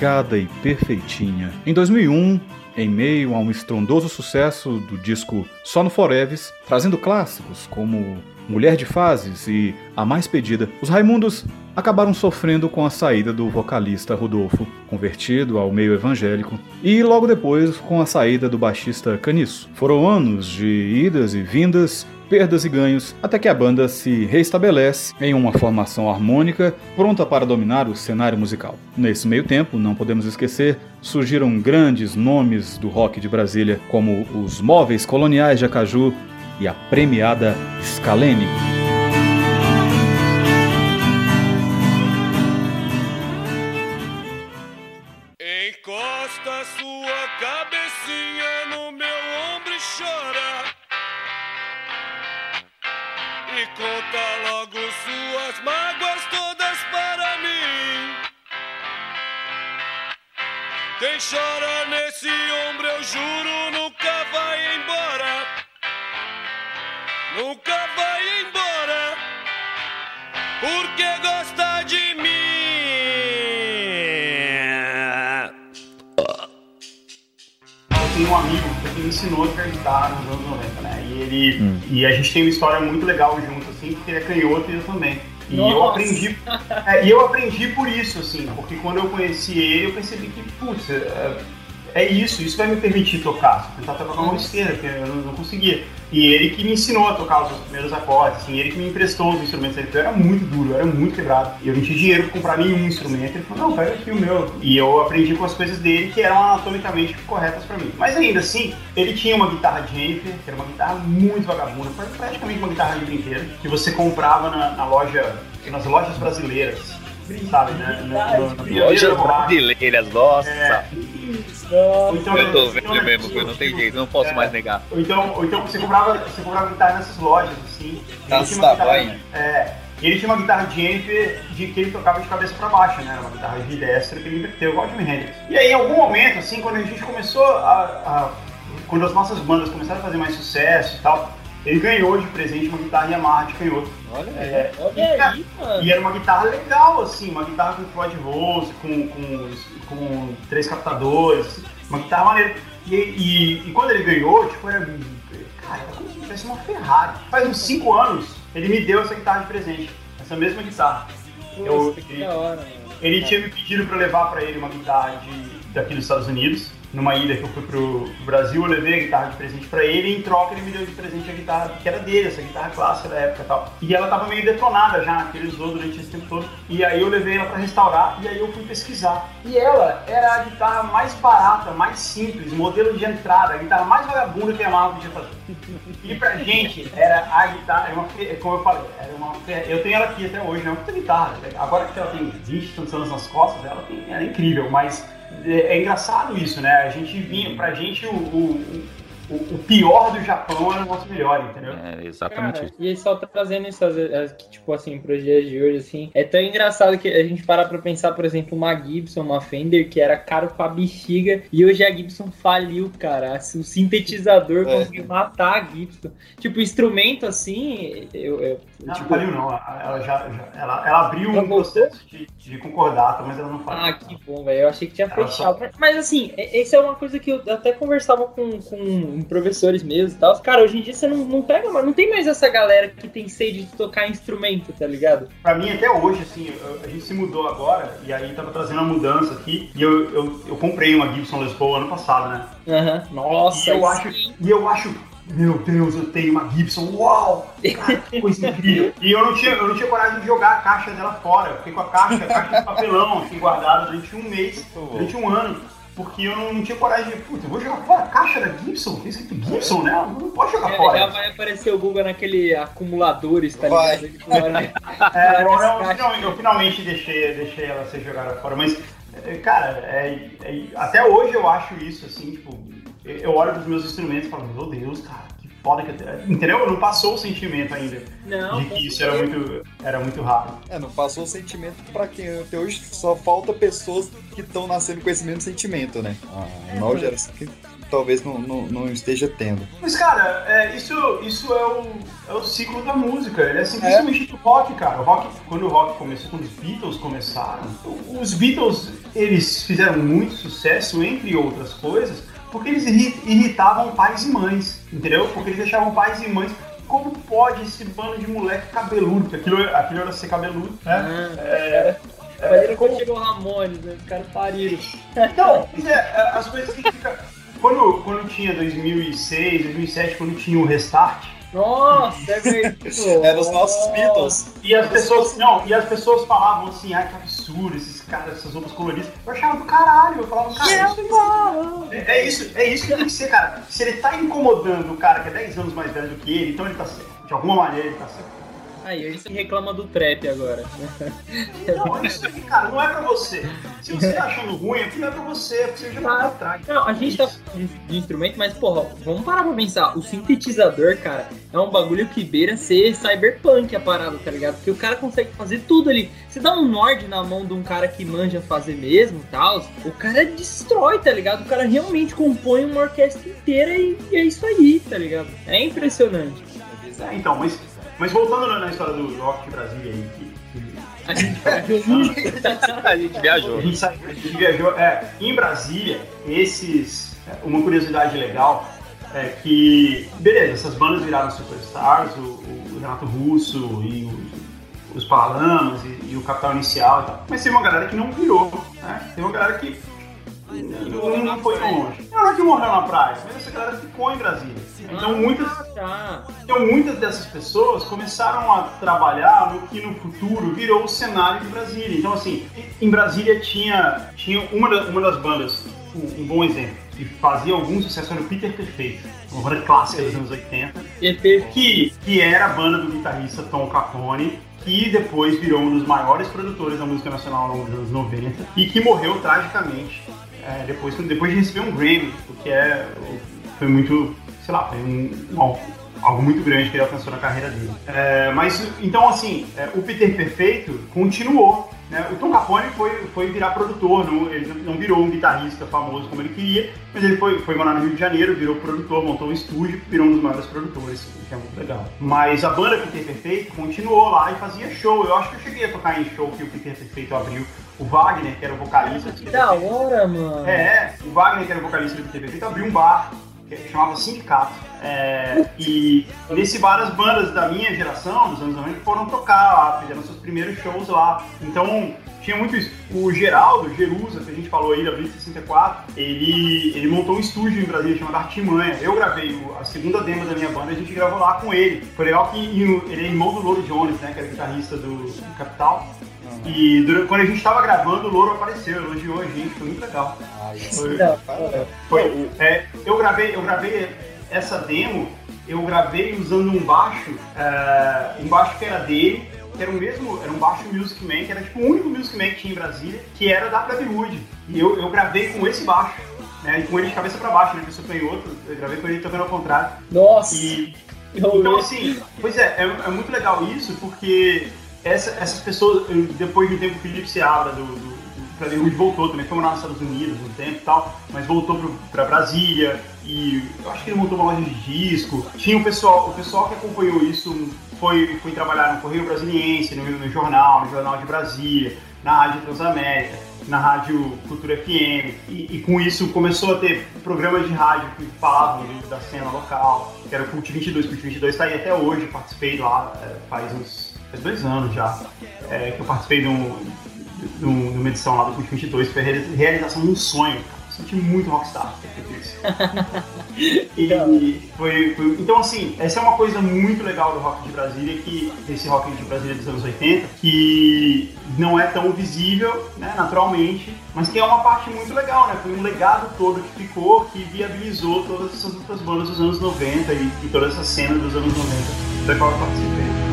delicada e perfeitinha. Em 2001, em meio a um estrondoso sucesso do disco Só no Foreves, trazendo clássicos como Mulher de Fases e A Mais Pedida, os Raimundos acabaram sofrendo com a saída do vocalista Rodolfo, convertido ao meio evangélico, e logo depois com a saída do baixista Caniço. Foram anos de idas e vindas, perdas e ganhos, até que a banda se reestabelece em uma formação harmônica, pronta para dominar o cenário musical. Nesse meio tempo, não podemos esquecer, surgiram grandes nomes do rock de Brasília, como os Móveis Coloniais de Acaju e a premiada Scalene. E a gente tem uma história muito legal junto, assim, porque ele é canhoto e eu também. E eu Nossa. aprendi. é, e eu aprendi por isso, assim, porque quando eu conheci ele, eu percebi que, putz, é, é isso, isso vai me permitir tocar. Eu tentar tocar com a mão esquerda, que eu não, não conseguia. E ele que me ensinou a tocar os primeiros acordes, assim, ele que me emprestou os instrumentos. Ele eu era muito duro, eu era muito quebrado. E eu não tinha dinheiro pra comprar nenhum instrumento. Ele falou, não, pega aqui o meu. E eu aprendi com as coisas dele que eram anatomicamente corretas pra mim. Mas ainda assim, ele tinha uma guitarra Jennifer, que era uma guitarra muito vagabunda, praticamente uma guitarra de brinquedo, que você comprava na, na loja, nas lojas brasileiras. Sabe, né? Na Pioneira Lojas brasileiras, nossa. É. Nossa. Então, eu tô então, vendo né, mesmo, eu não tem jeito, não posso É. mais negar. Ou então, ou então você comprava, você comprava guitarra nessas lojas, assim. ele Nossa, tinha uma guitarra- vai. É. E ele tinha uma guitarra Jennifer de que ele tocava de cabeça pra baixo, né? Era uma guitarra de destra que ele inverteu, igual o Jimi Hendrix. E aí, em algum momento, assim, quando a gente começou a, a- Quando as nossas bandas começaram a fazer mais sucesso e tal, ele ganhou de presente uma guitarra Yamaha de canhoto. Olha É, Olha aí, mano. e era uma guitarra legal, assim, uma guitarra com Floyd Rose, com, com, com três captadores, uma guitarra maneira. E, e, e quando ele ganhou, tipo, era. Cara, era como se tivesse uma Ferrari. Faz uns 5 anos, ele me deu essa guitarra de presente, essa mesma guitarra. Eu- Nossa, que da hora, mano. Ele tinha me pedido pra levar pra ele uma guitarra de, daqui dos Estados Unidos. Numa ida que eu fui pro, Brasil, eu levei a guitarra de presente pra ele e em troca ele me deu de presente a guitarra que era dele, essa guitarra clássica da época e tal. E ela tava meio detonada já, que ele usou durante esse tempo todo. E aí eu levei ela pra restaurar e aí eu fui pesquisar. E ela era a guitarra mais barata, mais simples, modelo de entrada, a guitarra mais vagabunda que a Yamaha podia fazer. E pra gente era a guitarra, é uma, fe- como eu falei, era uma eu tenho ela aqui até hoje, é uma puta guitarra. Agora que ela tem 20 e tantos anos nas costas, ela, tem, ela é incrível, mas é, é engraçado isso, né? A gente vinha, pra gente o, o, o, o pior do Japão era o nosso melhor, entendeu? É exatamente Cara, isso. e só trazendo isso, tipo assim, pros dias de hoje, assim, é tão engraçado que a gente parar pra pensar, por exemplo, uma Gibson, uma Fender, que era caro pra bexiga, e hoje a Gibson faliu, cara. O sintetizador É. conseguiu matar a Gibson. Tipo, instrumento assim, eu. eu Não, tipo, não não, ela, já, já- ela, ela abriu um processo de, de concordata, mas ela não faliu. Ah, que bom, velho. Eu achei que tinha Ela fechado. Mas assim, essa é uma coisa que eu até conversava com, com professores mesmo e tal. Cara, hoje em dia você não, não pega, mais- não tem mais essa galera que tem sede de tocar instrumento, tá ligado? Pra mim, até hoje, assim, a gente se mudou agora, e aí tava trazendo uma mudança aqui, e eu, eu, eu comprei uma Gibson Les Paul ano passado, né? Aham. Nossa, e eu acho, e eu acho, meu Deus, eu tenho uma Gibson, uau! Cara, que coisa incrível. E eu não, tinha, eu não tinha coragem de jogar a caixa dela fora, eu fiquei com a caixa, a caixa de papelão, assim, guardada durante um mês, durante um ano. Porque eu não, não tinha coragem de, puta, eu vou jogar fora a caixa da Gibson, tem escrito Gibson, né? Não pode jogar É, fora. já vai aparecer o Google naquele acumuladores, tá Vai. ligado? Olha, É, eu, eu, eu finalmente deixei, deixei ela ser jogada fora, mas, é, cara, é- é- até hoje eu acho isso, assim, tipo, eu- olho pros meus instrumentos e falo, meu Deus, cara, que foda que eu. Entendeu? Não passou o sentimento ainda Não, de que isso era muito, era muito raro. É, não passou o sentimento pra quem até hoje só falta pessoas que estão nascendo com esse mesmo sentimento, né? A nova geração que talvez não, não, não esteja tendo. Mas, cara, é, isso, isso é, o, é o ciclo da música. Ele é simplesmente do rock, cara. O rock, quando o rock começou, quando os Beatles começaram, os Beatles eles fizeram muito sucesso, entre outras coisas, porque eles irri- irritavam pais e mães, entendeu? Porque eles deixavam pais e mães. Como pode esse bando de moleque cabeludo? Porque aquilo, aquilo era ser cabeludo, né? É, Valeu quando chegou o Ramones, né? Os caras pariram. Então, pois é, as coisas que fica. Quando, quando tinha 2006, 2007, quando tinha o Restart. Nossa, é verdade. Eram os nossos Beatles. E as pessoas, não, e as pessoas falavam assim, ai que absurdo, esses caras, essas roupas coloridas. Eu achava do caralho, eu falava, cara, isso é, é isso, é isso que tem que ser, cara. Se ele tá incomodando o cara que é 10 anos mais velho do que ele, então ele tá certo. De alguma maneira ele tá certo. Aí, ele reclama do trap agora. Não, isso aqui, cara, não é pra você. Se você tá achando ruim, aqui não é pra você, é porque você já tá pra trás. Não, a gente tá de de instrumento, mas, porra, vamos parar pra pensar. O sintetizador, cara, é um bagulho que beira ser cyberpunk a parada, tá ligado? Porque o cara consegue fazer tudo ali. Você dá um Nord na mão de um cara que manja fazer mesmo e tal, o cara destrói, tá ligado? O cara realmente compõe uma orquestra inteira e, e é isso aí, tá ligado? É impressionante. É, então, mas, mas voltando na- na história do, Rock de Brasília aí, que, A gente viajou. A gente viajou. A gente, sa- a gente viajou. É, em Brasília, esses. é, Uma curiosidade legal é que, beleza, essas bandas viraram superstars, o, o Renato Russo e os, os Paralamas e, e o Capital Inicial e tal. Mas teve uma galera que não virou, né? Teve uma galera que não, não foi longe. Não é que morreu na praia, mas essa galera ficou em Brasília. Então muitas, então muitas dessas pessoas começaram a trabalhar no que no futuro virou o cenário de Brasília. Então assim, em Brasília tinha, tinha uma, da- uma das bandas, um, um bom exemplo, que fazia algum sucesso era o Peter Perfeito, uma banda clássica dos anos 80, que, que era a banda do guitarrista Tom Capone, que depois virou um dos maiores produtores da música nacional ao longo dos anos 90 e que morreu tragicamente é, depois, depois de receber um Grammy, o que é, foi muito, sei lá, foi um, um algo muito grande que ele alcançou na carreira dele. É, mas, então, assim, é, o Peter Perfeito continuou. Né? O Tom Capone foi, foi virar produtor, não, ele não virou um guitarrista famoso como ele queria, mas ele foi, foi morar no Rio de Janeiro, virou produtor, montou um estúdio, virou um dos maiores produtores, o que é muito legal. Mas a banda Peter Perfeito continuou lá e fazia show. Eu acho que eu cheguei a tocar em show que o Peter Perfeito abriu. O Wagner, que era o vocalista. Que da hora, mano. É, o Wagner, que era o vocalista do Peter Perfeito, abriu um bar que chamava Sindicato. É, e nesse bar as bandas da minha geração, dos anos 90, foram tocar lá, fizeram seus primeiros shows lá. Então tinha muito isso. O Geraldo, Jerusa, que a gente falou aí da Blitz 64, ele, ele montou um estúdio em Brasília chamado Artimanha. Eu gravei a segunda demo da minha banda, a gente gravou lá com ele. Foi legal que ele é irmão do Louro Jones, né, que era guitarrista do, do Capital. E durante- quando a gente tava gravando, o Louro apareceu, elogiou a gente, foi muito legal. Foi- foi, é, eu gravei, eu gravei essa demo, eu gravei usando um baixo, é, um baixo que era dele, que era o mesmo, era um baixo Music Man, que era tipo o único Music Man que tinha em Brasília, que era da Plebe Wood. E eu, eu gravei com esse baixo, né, e com ele de cabeça pra baixo, né, que eu sou canhoto, eu gravei com ele tocando ao contrário. Nossa! E, então assim, pois é, é, é muito legal isso, porque essa- essas pessoas, depois de um tempo o Felipe Seabra do, do, do voltou também, foi morar nos Estados Unidos um tempo e tal, mas voltou pro, pra Brasília e eu acho que ele montou uma loja de disco. Tinha o pessoal, o pessoal que acompanhou isso foi, foi trabalhar no Correio Brasiliense, no, no jornal, no Jornal de Brasília, na Rádio Transamérica, na Rádio Cultura FM, e, e com isso começou a ter programas de rádio que falavam da cena local, que era o Cult 22, Cult 22 está aí até hoje, participei lá é, faz uns faz dois anos já, é, que eu participei de, um, de, um- de uma edição lá do Cult 22, que foi a reali- realização de um sonho, cara. senti muito rockstar isso. E foi, foi- Então, assim, essa é uma coisa muito legal do rock de Brasília, que esse rock de Brasília dos anos 80, que não é tão visível, né, naturalmente, mas que é uma parte muito legal, né? Foi um legado todo que ficou, que viabilizou todas essas outras bandas dos anos 90 e, e toda essa cena dos anos 90 da qual eu participei.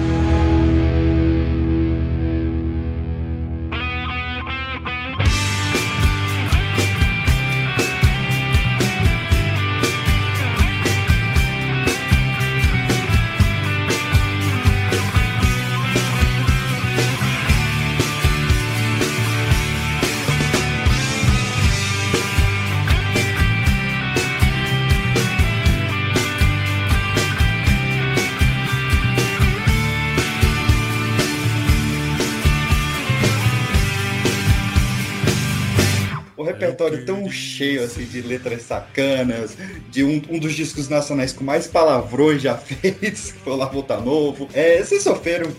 Repertório tão cheio assim de letras sacanas, de um, um dos discos nacionais com mais palavrões já feitos, que foi o Lá Voltar Novo. É, vocês sofreram,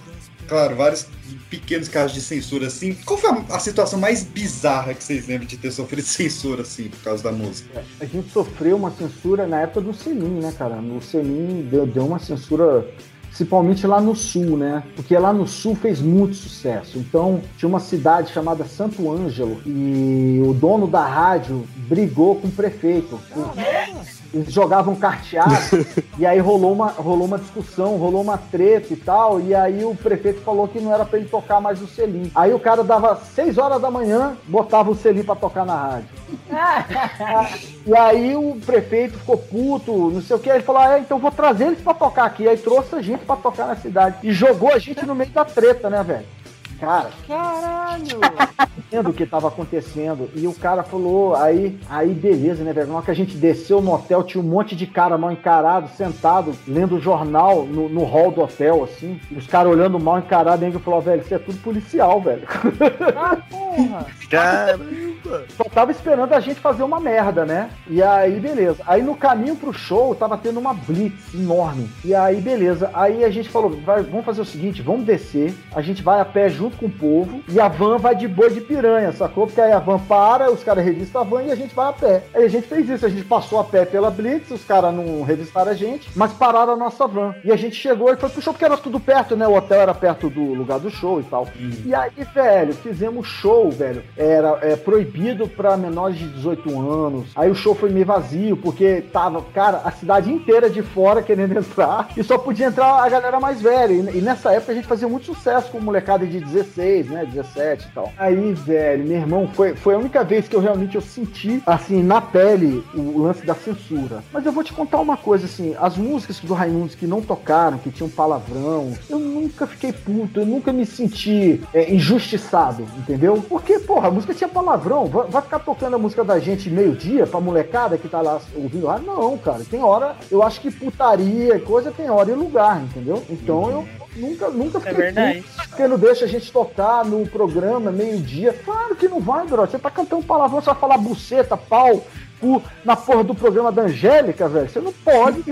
claro, vários pequenos casos de censura assim. Qual foi a, a situação mais bizarra que vocês lembram de ter sofrido censura assim por causa da música? A gente sofreu uma censura na época do Selim, né, cara? No Selim deu, deu uma censura, principalmente lá no sul, né? Porque lá no sul fez muito sucesso. Então tinha uma cidade chamada Santo Ângelo e o dono da rádio brigou com o prefeito. Eles jogavam carteado e aí rolou uma, rolou uma discussão, rolou uma treta e tal. E aí o prefeito falou que não era pra ele tocar mais o selim. Aí o cara dava 6 horas da manhã, botava o selim pra tocar na rádio. E aí o prefeito ficou puto, não sei o que. Ele falou: ah, é, então vou trazer eles pra tocar aqui. Aí trouxe a gente pra tocar na cidade. E jogou a gente no meio da treta, né, velho? Cara, Caralho! vendo o que tava acontecendo. E o cara falou, aí, aí beleza, né, velho? Na hora que a gente desceu no hotel, tinha um monte de cara mal encarado, sentado, lendo o jornal no, no hall do hotel, assim. Os caras olhando mal encarado, e ele falou, velho, isso é tudo policial, velho. Ah, porra! Caramba! Só tava esperando a gente fazer uma merda, né? E aí, beleza. Aí no caminho pro show, tava tendo uma blitz enorme. E aí, beleza. Aí a gente falou, vai, vamos fazer o seguinte, vamos descer, a gente vai a pé junto com o povo, e a van vai de boi de piranha, sacou? Porque aí a van para, os caras revistam a van e a gente vai a pé. Aí a gente fez isso, a gente passou a pé pela blitz, os caras não revistaram a gente, mas pararam a nossa van. E a gente chegou e foi pro show, porque era tudo perto, né? O hotel era perto do lugar do show e tal. E aí, velho, fizemos show, velho. Era é, proibido pra menores de 18 anos. Aí o show foi meio vazio, porque tava, cara, a cidade inteira de fora querendo entrar. E só podia entrar a galera mais velha. E, e nessa época a gente fazia muito sucesso com molecada de 16, né? 17 e tal. Aí, velho, meu irmão, foi, foi a única vez que eu realmente eu senti, assim, na pele, o lance da censura. Mas eu vou te contar uma coisa, assim, as músicas do Raimundos que não tocaram, que tinham palavrão, eu nunca fiquei puto, eu nunca me senti é, injustiçado, entendeu? Porque, porra, a música tinha palavrão, vai, ficar tocando a música da gente meio-dia pra molecada que tá lá ouvindo rádio? Não, cara, tem hora, eu acho que putaria coisa tem hora e lugar, entendeu? Então eu nunca, nunca fiquei verdade. puto porque não deixa a gente tocar no programa meio-dia. Claro que não vai, bro. Você tá cantando palavrão, você vai falar buceta, pau, cu, na porra do programa da Angélica, velho. Você não pode.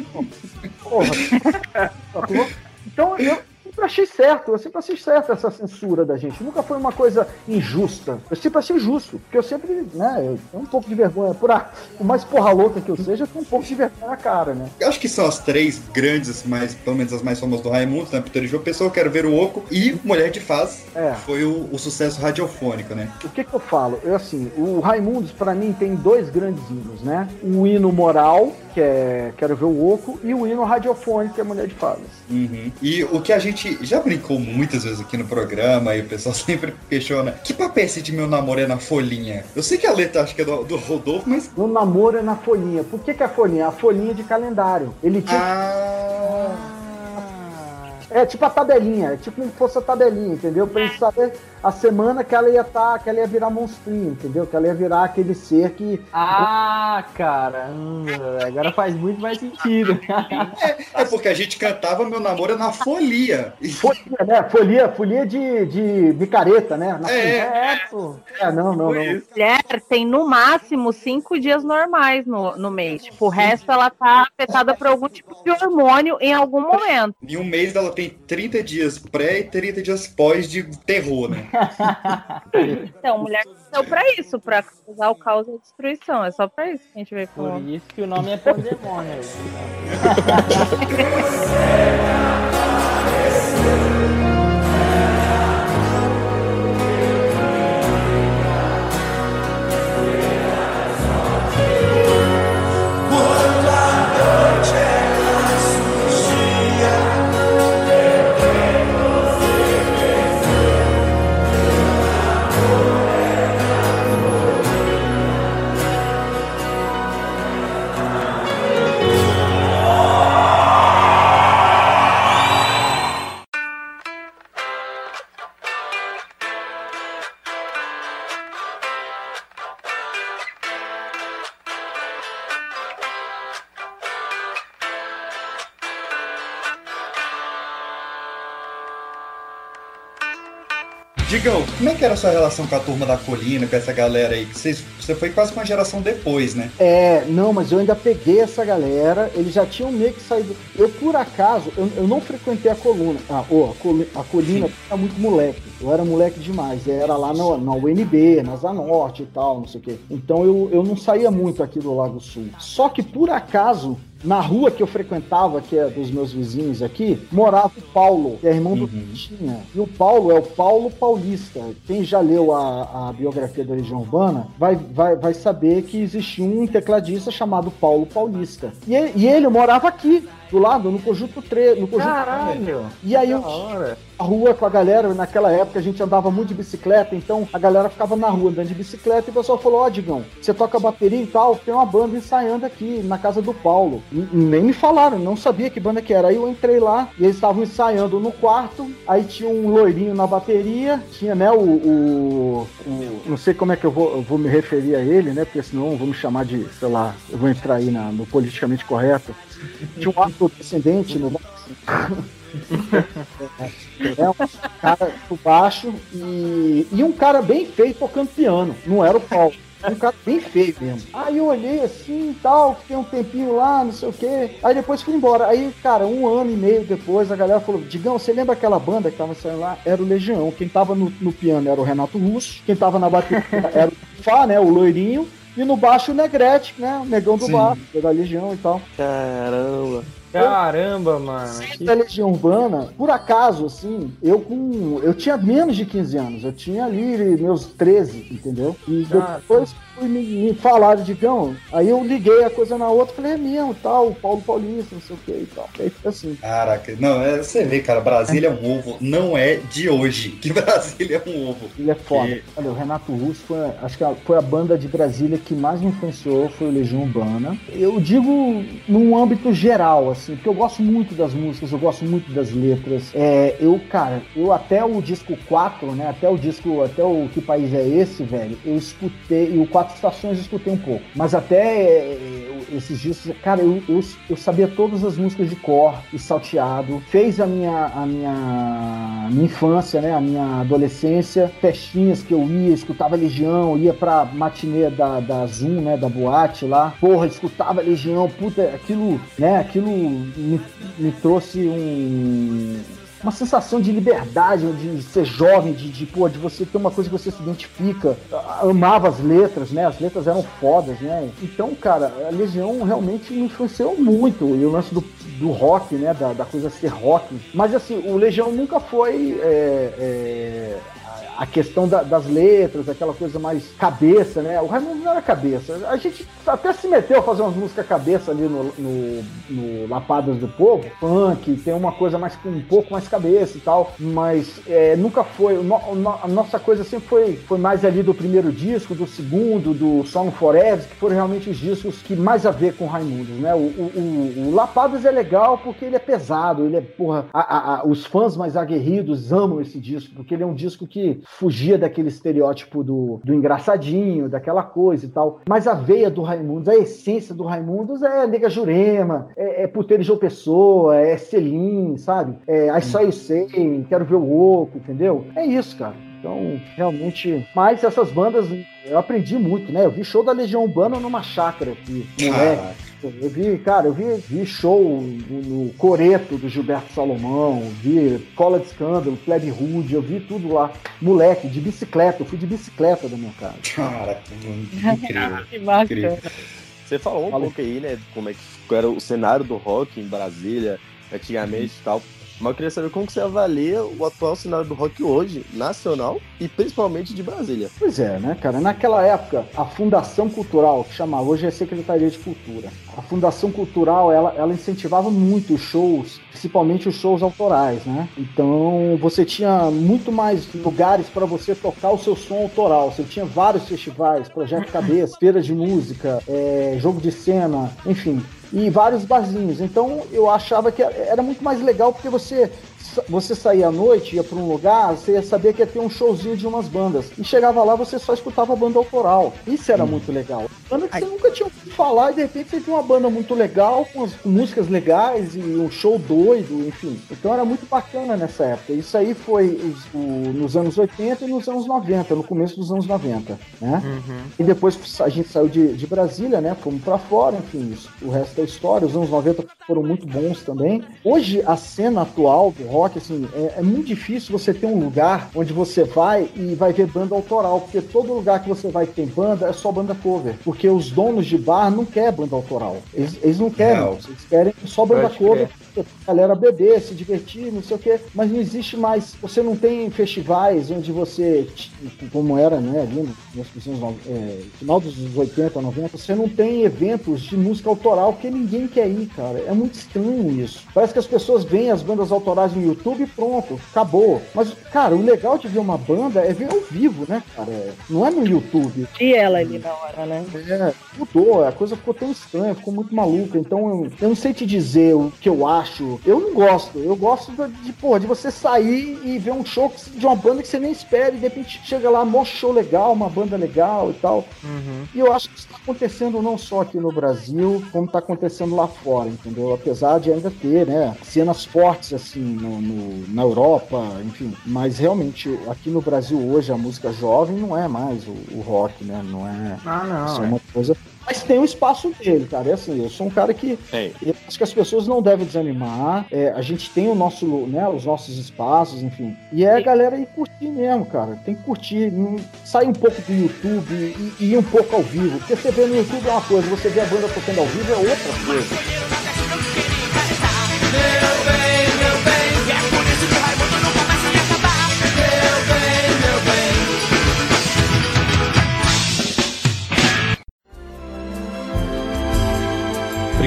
porra. Sacou? Então eu sempre achei certo, eu sempre achei certo essa censura da gente. Nunca foi uma coisa injusta. Eu sempre achei justo, porque eu sempre, né, eu tenho um pouco de vergonha. Por, a, por mais porra louca que eu seja, eu tenho um pouco de vergonha na cara, né? Eu acho que são as três grandes, mais, pelo menos as mais famosas do Raimundo, né? Peter João Pessoa, Quero Ver o Oco e Mulher de Faz. É. Foi o, o sucesso radiofônico, né? O que que eu falo? Eu, assim, o Raimundos, pra mim, tem dois grandes hinos, né? O hino moral, que é Quero Ver o Oco, e o hino radiofônico, que é Mulher de Fadas. Uhum. E o que a gente já brincou muitas vezes aqui no programa, e o pessoal sempre questiona: que papel é esse de meu namoro é na folhinha? Eu sei que a letra acho que é do, do Rodolfo, mas. No namoro é na folhinha. Por que, que é a folhinha? A folhinha de calendário. Ele tinha. Ah. É tipo a tabelinha, é tipo como se fosse a tabelinha, entendeu? Pra ele saber a semana que ela ia tá, que ela ia virar monstrinho, entendeu? Que ela ia virar aquele ser que. Ah, cara. hum, agora faz muito mais sentido. É porque a gente cantava Meu Namoro é na folia. Folia, né? Folia, folia de, de micareta, né? Na É. É, pô. É, não, não, não. Mulher tem no máximo cinco dias normais no, no mês. Tipo, o resto ela tá afetada por algum tipo de hormônio em algum momento. Em um mês ela tem 30 dias pré e 30 dias pós de terror, né? Então, mulher nasceu pra isso, pra causar o caos e a destruição. É só pra isso que a gente veio Por com. isso que o nome é Pandemônio. Digão, como é que era a sua relação com a turma da colina, com essa galera aí? Que vocês- você foi quase uma geração depois, né? É, não, mas eu ainda peguei essa galera, eles já tinham meio que saído. Eu, por acaso, eu, eu não frequentei a coluna. Ah, ô, a, coli- a colina era muito moleque. Eu era moleque demais. Era lá na, na UNB, na Zanorte e tal, não sei o quê. Então eu, eu não saía muito aqui do Lago Sul. Só que por acaso. Na rua que eu frequentava, que é dos meus vizinhos aqui, morava o Paulo, que é irmão do Tinha. E o Paulo é o Paulo Paulista. Quem já leu a, a biografia da Legião Urbana vai, vai, vai saber que existia um tecladista chamado Paulo Paulista. E ele, e ele morava aqui, do lado, no Conjunto 3. No conjunto Caralho! E aí eu a rua com a galera, naquela época a gente andava muito de bicicleta, então a galera ficava na rua andando de bicicleta e o pessoal falou, ó, Digão, você toca bateria e tal, tem uma banda ensaiando aqui na casa do Paulo. E, nem me falaram, não sabia que banda que era. Aí eu entrei lá e eles estavam ensaiando no quarto, aí tinha um loirinho na bateria, tinha, né, o. o- o- não sei como é que eu vou, eu vou me referir a ele, né, porque senão vou me chamar de, sei lá, eu vou entrar aí na- no politicamente correto. Tinha um afrodescendente no é um cara por baixo e, e um cara bem feio tocando piano. Não era o Paulo. Um cara bem feio mesmo. Aí eu olhei assim tal, fiquei um tempinho lá, não sei o quê. Aí depois fui embora. Aí, cara, um ano e meio depois, a galera falou: Digão, você lembra aquela banda que tava saindo lá? Era o Legião. Quem tava no, no piano era o Renato Russo. Quem tava na bateria era o Fá, né? O loirinho. E no baixo o Negrete, né? O negão do Sim. baixo, da Legião e tal. Caramba. Caramba, mano. Da Legião Urbana, por acaso, assim, eu com. Eu tinha menos de 15 anos, eu tinha ali meus 13, entendeu? E depois me, me falaram de Gão, aí eu liguei a coisa na outra, falei, é mesmo, tal, Paulo Paulista, não sei o que e tal. Aí fica assim. Caraca, não, é, você vê, cara, Brasília é um ovo, não é de hoje que Brasília é um ovo. Ele é foda. E- Olha, o Renato Russo foi, acho que a- foi a banda de Brasília que mais me influenciou, foi o Legião Urbana. Eu digo num âmbito geral, assim, porque eu gosto muito das músicas, eu gosto muito das letras. É, eu, cara, eu até o disco 4, né, até o disco, até o Que País É Esse, velho, eu escutei, e o Quatro Estações escutei um pouco. Mas até é, esses discos, cara, eu, eu, eu sabia todas as músicas de cor e salteado, fez a minha, a minha, minha infância, né, a minha adolescência, festinhas que eu ia, escutava Legião, ia pra matinê da, da Zoom, né, da boate lá, porra, escutava Legião, puta, aquilo, né, aquilo me, me trouxe um uma sensação de liberdade, de ser jovem, de, de, pô, de você ter uma coisa que você se identifica. Amava as letras, né? As letras eram fodas, né? Então, cara, a Legião realmente me influenciou muito. E o lance do, do rock, né? Da, da coisa ser rock. Mas assim, o Legião nunca foi. é, é, a questão da- das letras, aquela coisa mais cabeça, né? O Raimundo não era cabeça. A gente até se meteu a fazer umas músicas cabeça ali no, no, no Lapadas do Povo, funk, tem uma coisa mais com um pouco mais cabeça e tal, mas é, nunca foi. o no- a nossa coisa sempre foi, foi mais ali do primeiro disco, do segundo, do Song Forever, que foram realmente os discos que mais a ver com Raimundos, né? O, o, o- o Lapadas é legal porque ele é pesado, ele é, porra, a- a- a- os fãs mais aguerridos amam esse disco, porque ele é um disco que fugia daquele estereótipo do, do engraçadinho, daquela coisa e tal. Mas a veia do Raimundos, a essência do Raimundos é Nega Jurema, é, é Puteiro de João Pessoa, é Selim, sabe? É I Saw You Say, Quero Ver o Oco, entendeu? É isso, cara. Então, realmente. Mas essas bandas, eu aprendi muito, né? Eu vi show da Legião Urbana numa chácara aqui, moleque. Eu vi, cara, eu vi, vi show no, no Coreto do Gilberto Salomão, vi Cola de Escândalo, Plebe Rude, eu vi tudo lá. Moleque, de bicicleta, eu fui de bicicleta da minha casa. Cara, incrível. que. Você falou um pouco aí, né, como é que era o cenário do rock em Brasília, antigamente e tal. Mas eu queria saber como que você avalia o atual cenário do rock hoje, nacional e principalmente de Brasília. Pois é, né, cara? Naquela época, a Fundação Cultural, que chamava hoje é Secretaria de Cultura, a Fundação Cultural, ela, ela incentivava muito os shows, principalmente os shows autorais, né? Então, você tinha muito mais lugares para você tocar o seu som autoral. Você tinha vários festivais, Projeto Cabeça, feiras de música, é, jogo de cena, enfim. E vários barzinhos. Então, eu achava que era muito mais legal porque você você saía à noite, ia pra um lugar, você ia saber que ia ter um showzinho de umas bandas. E chegava lá, você só escutava a banda autoral. Isso era muito legal. Banda que você nunca tinha ouvido falar, e de repente você tinha uma banda muito legal, com, as, com músicas legais e um show doido, enfim. Então era muito bacana nessa época. Isso aí foi os- o- nos anos 80 e nos anos 90, no começo dos anos 90, né? E depois a gente saiu de, de Brasília, né? Fomos pra fora, enfim, isso- o resto é história. Os anos 90 foram muito bons também. Hoje, a cena atual do rock, assim, é, é muito difícil você ter um lugar onde você vai e vai ver banda autoral, porque todo lugar que você vai que tem banda é só banda cover. Porque os donos de bar não querem banda autoral. Eles, eles não querem, Real. eles querem só banda cover. A galera beber, se divertir, não sei o quê, mas não existe mais. Você não tem festivais onde você, como era, né, ali no é, final dos anos 80, 90, você não tem eventos de música autoral porque ninguém quer ir, cara. É muito estranho isso. Parece que as pessoas veem as bandas autorais no YouTube e pronto, acabou. Mas, cara, o legal de ver uma banda é ver ao vivo, né, cara? É, Não é no YouTube. E ela ali na hora, né? É, mudou, a coisa ficou tão estranha, ficou muito maluca. Então eu, eu não sei te dizer o que eu acho. Eu não gosto. Eu gosto de, pô, de você sair e ver um show de uma banda que você nem espera e de repente chega lá, mostra show legal, uma banda legal e tal. E eu acho que isso está acontecendo não só aqui no Brasil, como está acontecendo lá fora, entendeu? Apesar de ainda ter, né, cenas fortes assim no, no- na Europa, enfim. Mas realmente aqui no Brasil hoje a música jovem não é mais o, o rock, né? Não é. Ah, não, Isso é é. uma coisa. Mas tem o espaço dele, cara. É assim, eu sou um cara que. Eu acho que as pessoas não devem desanimar. É, a gente tem o nosso, né, os nossos espaços, enfim. E é a galera ir curtir mesmo, cara. Tem que curtir. não- Sair um pouco do YouTube e, e ir um pouco ao vivo. Porque você vê no YouTube é uma coisa, você vê a banda tocando ao vivo é outra coisa.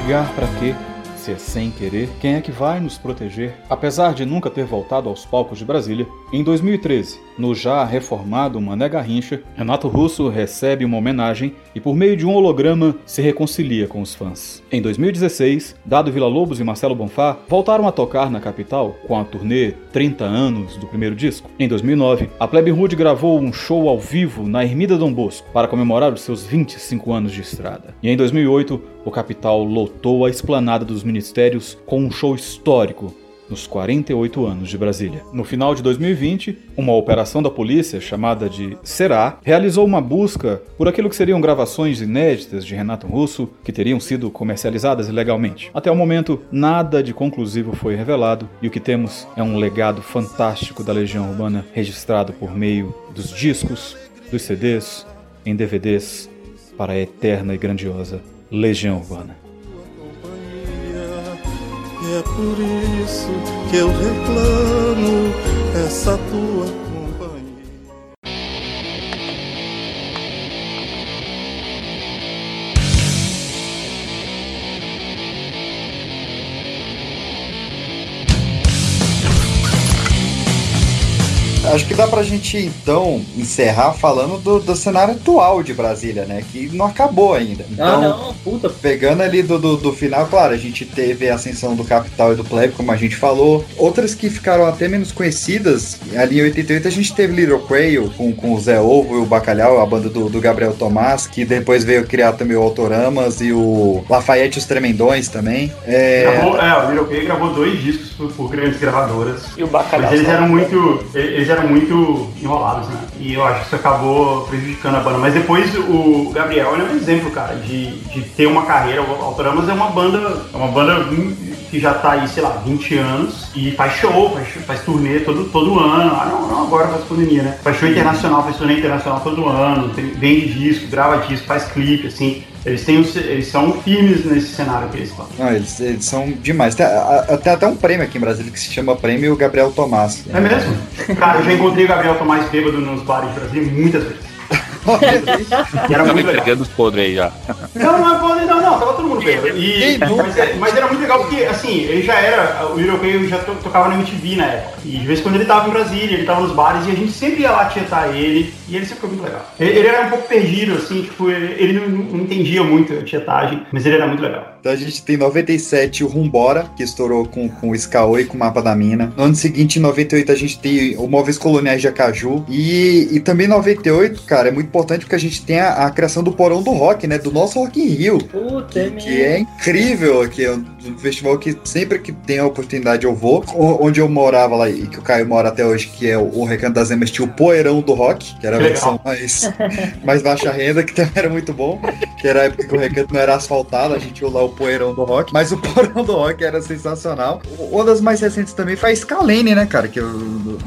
Brigar pra quê? Se é sem querer, quem é que vai nos proteger? Apesar de nunca ter voltado aos palcos de Brasília, em 2013, no já reformado Mané Garrincha, Renato Russo recebe uma homenagem e, por meio de um holograma, se reconcilia com os fãs. Em 2016, Dado Villa-Lobos e Marcelo Bonfá voltaram a tocar na capital com a turnê 30 anos do primeiro disco. Em 2009, a Plebe Rude gravou um show ao vivo na Ermida Dom Bosco para comemorar os seus 25 anos de estrada. E em 2008, o Capital lotou a esplanada dos ministérios com um show histórico nos 48 anos de Brasília. No final de 2020, uma operação da polícia chamada de Será realizou uma busca por aquilo que seriam gravações inéditas de Renato Russo que teriam sido comercializadas ilegalmente. Até o momento, nada de conclusivo foi revelado e o que temos é um legado fantástico da Legião Urbana registrado por meio dos discos, dos CDs, em DVDs para a eterna e grandiosa Legião Urbana. E é por isso que eu reclamo essa tua Acho que dá pra gente então encerrar falando do, do cenário atual de Brasília, né? Que não acabou ainda. Então, Ah, não, puta. Pegando ali do, do, do final, claro, a gente teve a ascensão do Capital e do Plebe, como a gente falou. Outras que ficaram até menos conhecidas, ali em 88 a gente teve Little Quail com, com o Zé Ovo e o Bacalhau, a banda do, do Gabriel Tomás, que depois veio criar também o Autoramas e o Lafayette e os Tremendões também. É, Gravou, é, o Little Quay gravou dois discos por, por grandes gravadoras. E o Bacalhau Mas eles eram muito. Eles eram muito enrolados, né? E eu acho que isso acabou prejudicando a banda. Mas depois o Gabriel é um exemplo, cara, de, de ter uma carreira. O Autoramas é uma banda. É uma banda que já tá aí, sei lá, 20 anos e faz show, faz, faz turnê todo, todo ano. Ah, não, não agora faz pandemia, né? Faz show internacional, faz turnê internacional todo ano, tem- vende disco, grava disco, faz clipe, assim. Eles, têm, eles são firmes nesse cenário que eles estão. Não, eles, eles são demais. Tem, tem até um prêmio aqui em Brasília que se chama Prêmio Gabriel Tomás. É mesmo? Cara, eu já encontrei o Gabriel Tomás bêbado nos bares de Brasília muitas vezes. Era me muito legal. entregando os podres aí já. Não, não é podre, não, não, tava todo mundo bêbado. E, mas, é- mas era muito legal porque, assim, ele já era, o Quay já to- tocava na MTV na época. E de vez em quando ele tava em Brasília, ele tava nos bares e a gente sempre ia lá tietar ele. E ele sempre foi muito legal. Ele, ele era um pouco perdido, assim, tipo, ele, ele não, não entendia muito a tietagem, mas ele era muito legal. Então a gente tem em 97 o Rumbora, que estourou com, com o Skaoi e com o Mapa da Mina. No ano seguinte, em 98, a gente tem o Móveis Coloniais de Acaju. E, e também em 98, cara, é muito importante porque a gente tem a, a criação do Porão do Rock, né? Do nosso Rock in Rio. Puta, é Que é incrível aqui, é um festival que sempre que tem a oportunidade eu vou. O- Onde eu morava lá e que o Caio mora até hoje, que é o, o Recanto das Emas, tinha o Poeirão do Rock, que era a versão mais, mais baixa renda, que também era muito bom. Que era a época que o recanto não era asfaltado, a gente ia lá o Poeirão do Rock. Mas o Poeirão do Rock era sensacional. Uma das mais recentes também foi a Scalene, né, cara? Que é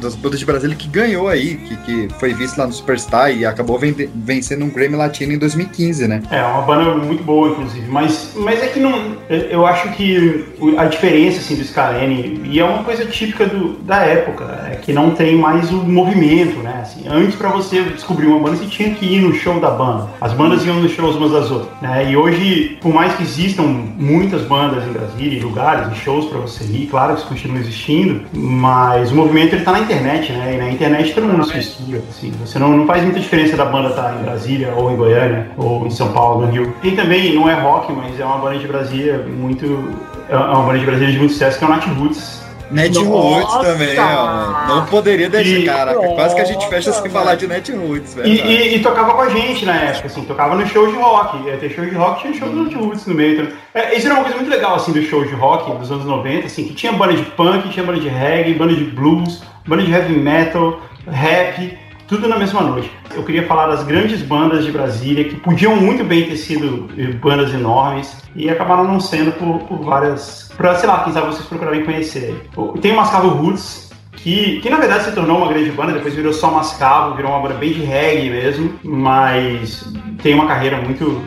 das bandas de Brasília que ganhou aí, que, que foi visto lá no Superstar e acabou vencendo um Grammy Latino em 2015, né? É, uma banda muito boa, inclusive. Mas, mas é que não. eu- acho que a diferença assim, do Scalene, e é uma coisa típica do, da época, é que não tem mais o movimento, né? Assim, antes, pra você descobrir uma banda, você tinha que ir no show da banda. As bandas iam nos shows umas das outras. Né? E hoje, por mais que existam muitas bandas em Brasília, em lugares, em shows pra você ir, claro que isso continua existindo, mas o movimento ele tá na internet, né? E na internet todo mundo se mistura. Assim, você não, não faz muita diferença da banda estar em Brasília, ou em Goiânia, ou em São Paulo, no Rio. E também não é rock, mas é uma banda de Brasília muito. É uma banda de Brasília de muito sucesso que é o Nat Roots. Net Roots também, ó. Não poderia deixar, E- cara. Quase que a gente fecha sem falar de Net Roots, velho. E, e- e tocava com a gente na época, assim, tocava no show de rock. Ia ter show de rock, tinha show do Nat Roots no meio. também. É, isso era uma coisa muito legal, assim, do show de rock dos anos 90, assim, que tinha banda de punk, tinha banda de reggae, banda de blues, banda de heavy metal, rap, tudo na mesma noite. Eu queria falar das grandes bandas de Brasília, que podiam muito bem ter sido eh, bandas enormes, e acabaram não sendo por, por várias... Pra, sei lá, quem sabe vocês procurarem conhecer. Tem o Mascavo Roots, que, que na verdade se tornou uma grande banda, depois virou só Mascavo, virou uma banda bem de reggae mesmo, mas tem uma carreira muito,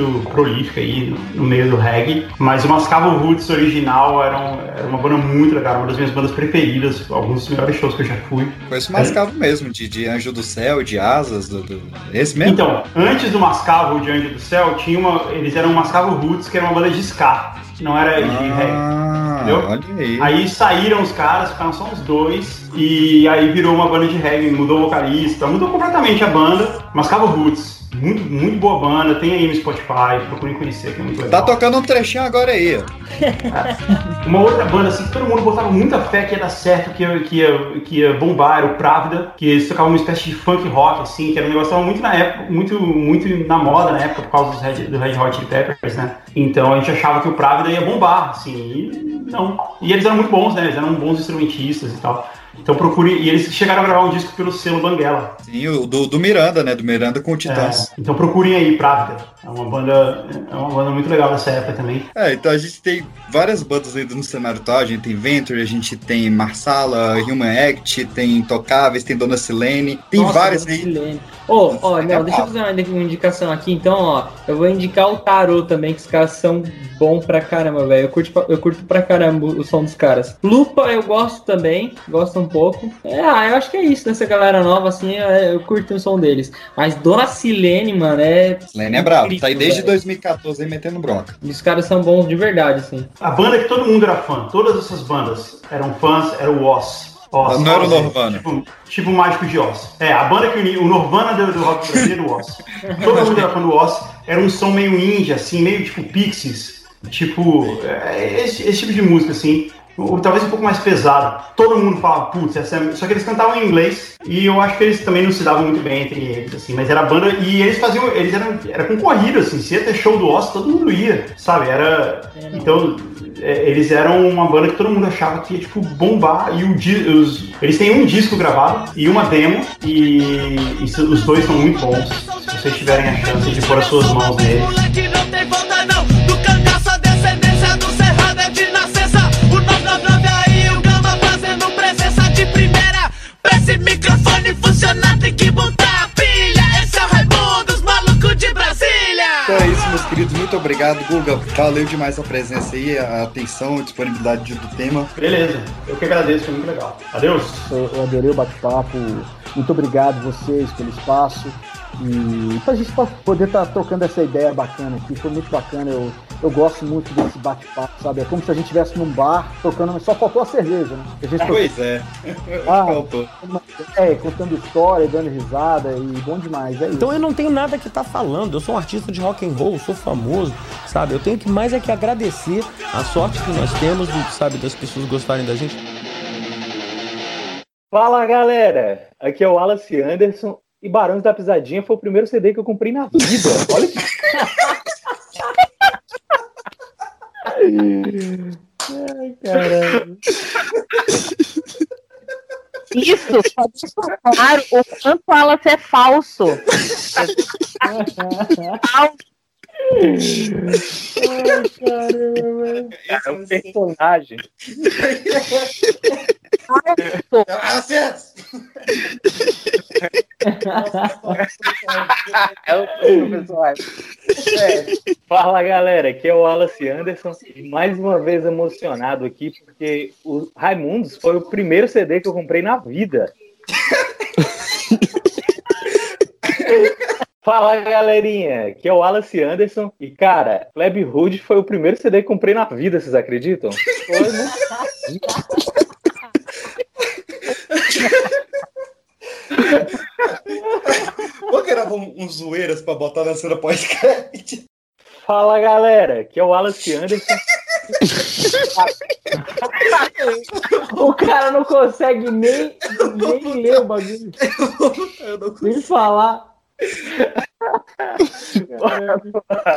muito prolífica aí no, meio do reggae. Mas o Mascavo Roots original era, um- era uma banda muito legal, uma das minhas bandas preferidas, alguns dos melhores shows que eu já fui. Conheço o Mascavo mesmo, de, de Anjo do Céu, de Asas, do, do- esse mesmo? Então, antes do Mascavo de Anjo do Céu, tinha uma, eles eram o Mascavo Roots, que era uma banda de ska, não era de reggae. Ah, Entendeu? olha aí. Aí saíram os caras, ficaram só os dois, e aí virou uma banda de reggae, mudou o vocalista, mudou completamente a banda, Mascavo Roots. Muito, muito boa banda, tem aí no Spotify, procurem conhecer, que é muito legal. Tá tocando um trechinho agora aí. Uma outra banda assim, que todo mundo botava muita fé que ia dar certo, que ia, que ia, que ia bombar, era o Pravda, que eles tocavam uma espécie de funk rock, assim, que era um negócio muito na época, muito, muito na moda na época, por causa dos Red, do Red Hot Chili Peppers, né? Então a gente achava que o Pravda ia bombar, assim, e não. E eles eram muito bons, né? Eles eram bons instrumentistas e tal. Então procure. E eles chegaram a gravar um disco pelo selo Banguela. Sim, o do, do Miranda, né? Do Miranda com o Titãs. É, então procurem aí, Pravda. É uma banda. É uma banda muito legal dessa época também. É, então a gente tem várias bandas ainda no cenário atual. A gente tem Venture, a gente tem Marsala, Human Act, tem Intocáveis, tem Dona Silene. Tem Nossa, várias Dona aí. Silene. Ô, ó, não, deixa eu fazer uma uma indicação aqui, então, ó. Eu vou indicar o Tarô também, que os caras são bons pra caramba, velho. Eu curto, pra- eu curto pra caramba o som dos caras. Lupa eu gosto também, gosto um pouco. É, ah, eu acho que é isso, dessa galera nova, assim, eu curto o som deles. Mas Dona Silene, mano, é. Silene é bravo. Tá aí desde velho. 2014 aí metendo bronca. E os caras são bons de verdade, assim. A banda que todo mundo era fã, todas essas bandas eram fãs, era o Oz. Oz Não era o Oz Nirvana. Tipo, tipo o Mágico de Oz. É, a banda que uni o Nirvana do, do rock brasileiro, o Oz. Todo mundo era fã do Oz. Era um som meio indie, assim, meio tipo Pixies. Tipo, é, esse, esse tipo de música, assim. Ou talvez um pouco mais pesado. Todo mundo falava, putz, essa é... Só que eles cantavam em inglês e eu acho que eles também não se davam muito bem entre eles, assim. Mas era banda e eles faziam, eles eram, era concorrido, assim. Se ia ter show do Oz, todo mundo ia, sabe? Era. Então, é, eles eram uma banda que todo mundo achava que ia, tipo, bombar. E o di- os, eles têm um disco gravado e uma demo. E, e os dois são muito bons. Se vocês tiverem a chance de pôr as suas mãos neles. Funcionar tem que botar a pilha Esse é o Raimundo, os malucos de Brasília Então é isso, meus queridos. Muito obrigado, Guga. Valeu demais a presença aí, a atenção, a disponibilidade do tema. Beleza, eu que agradeço, foi muito legal. Adeus. Eu, eu adorei o bate-papo. Muito obrigado vocês pelo espaço. E pra gente pa- poder estar trocando essa ideia bacana aqui, foi muito bacana. Eu, eu gosto muito desse bate-papo, sabe? É como se a gente estivesse num bar tocando, mas só faltou a cerveja, né? A gente Pois é. Ah, Faltou. É, contando história, dando risada e bom demais. É isso. Então eu não tenho nada que tá falando. Eu sou um artista de rock and roll, sou famoso, sabe? Eu tenho que mais é que agradecer a sorte que nós temos, sabe, das pessoas gostarem da gente. Fala galera, aqui é o Wallace Anderson e Barões da Pisadinha foi o primeiro CD que eu comprei na vida. Olha que. Ai, caramba. Isso, só deixa claro o quanto o Wallace é falso. Ai, caramba. É um personagem. É o professor É. Fala galera, aqui é o Wallace Anderson e mais uma vez emocionado aqui porque o Raimundos foi o primeiro CD que eu comprei na vida. Fala galerinha, aqui é o Wallace Anderson e cara, Pleb Hood foi o primeiro CD que eu comprei na vida, vocês acreditam? Foi muito Vou gravar um, uns zoeiras pra botar na cena pós-crédito. Fala galera, aqui é o Wallace Anderson. o cara não consegue nem, nem ler o bagulho. Nem falar. Bora lá.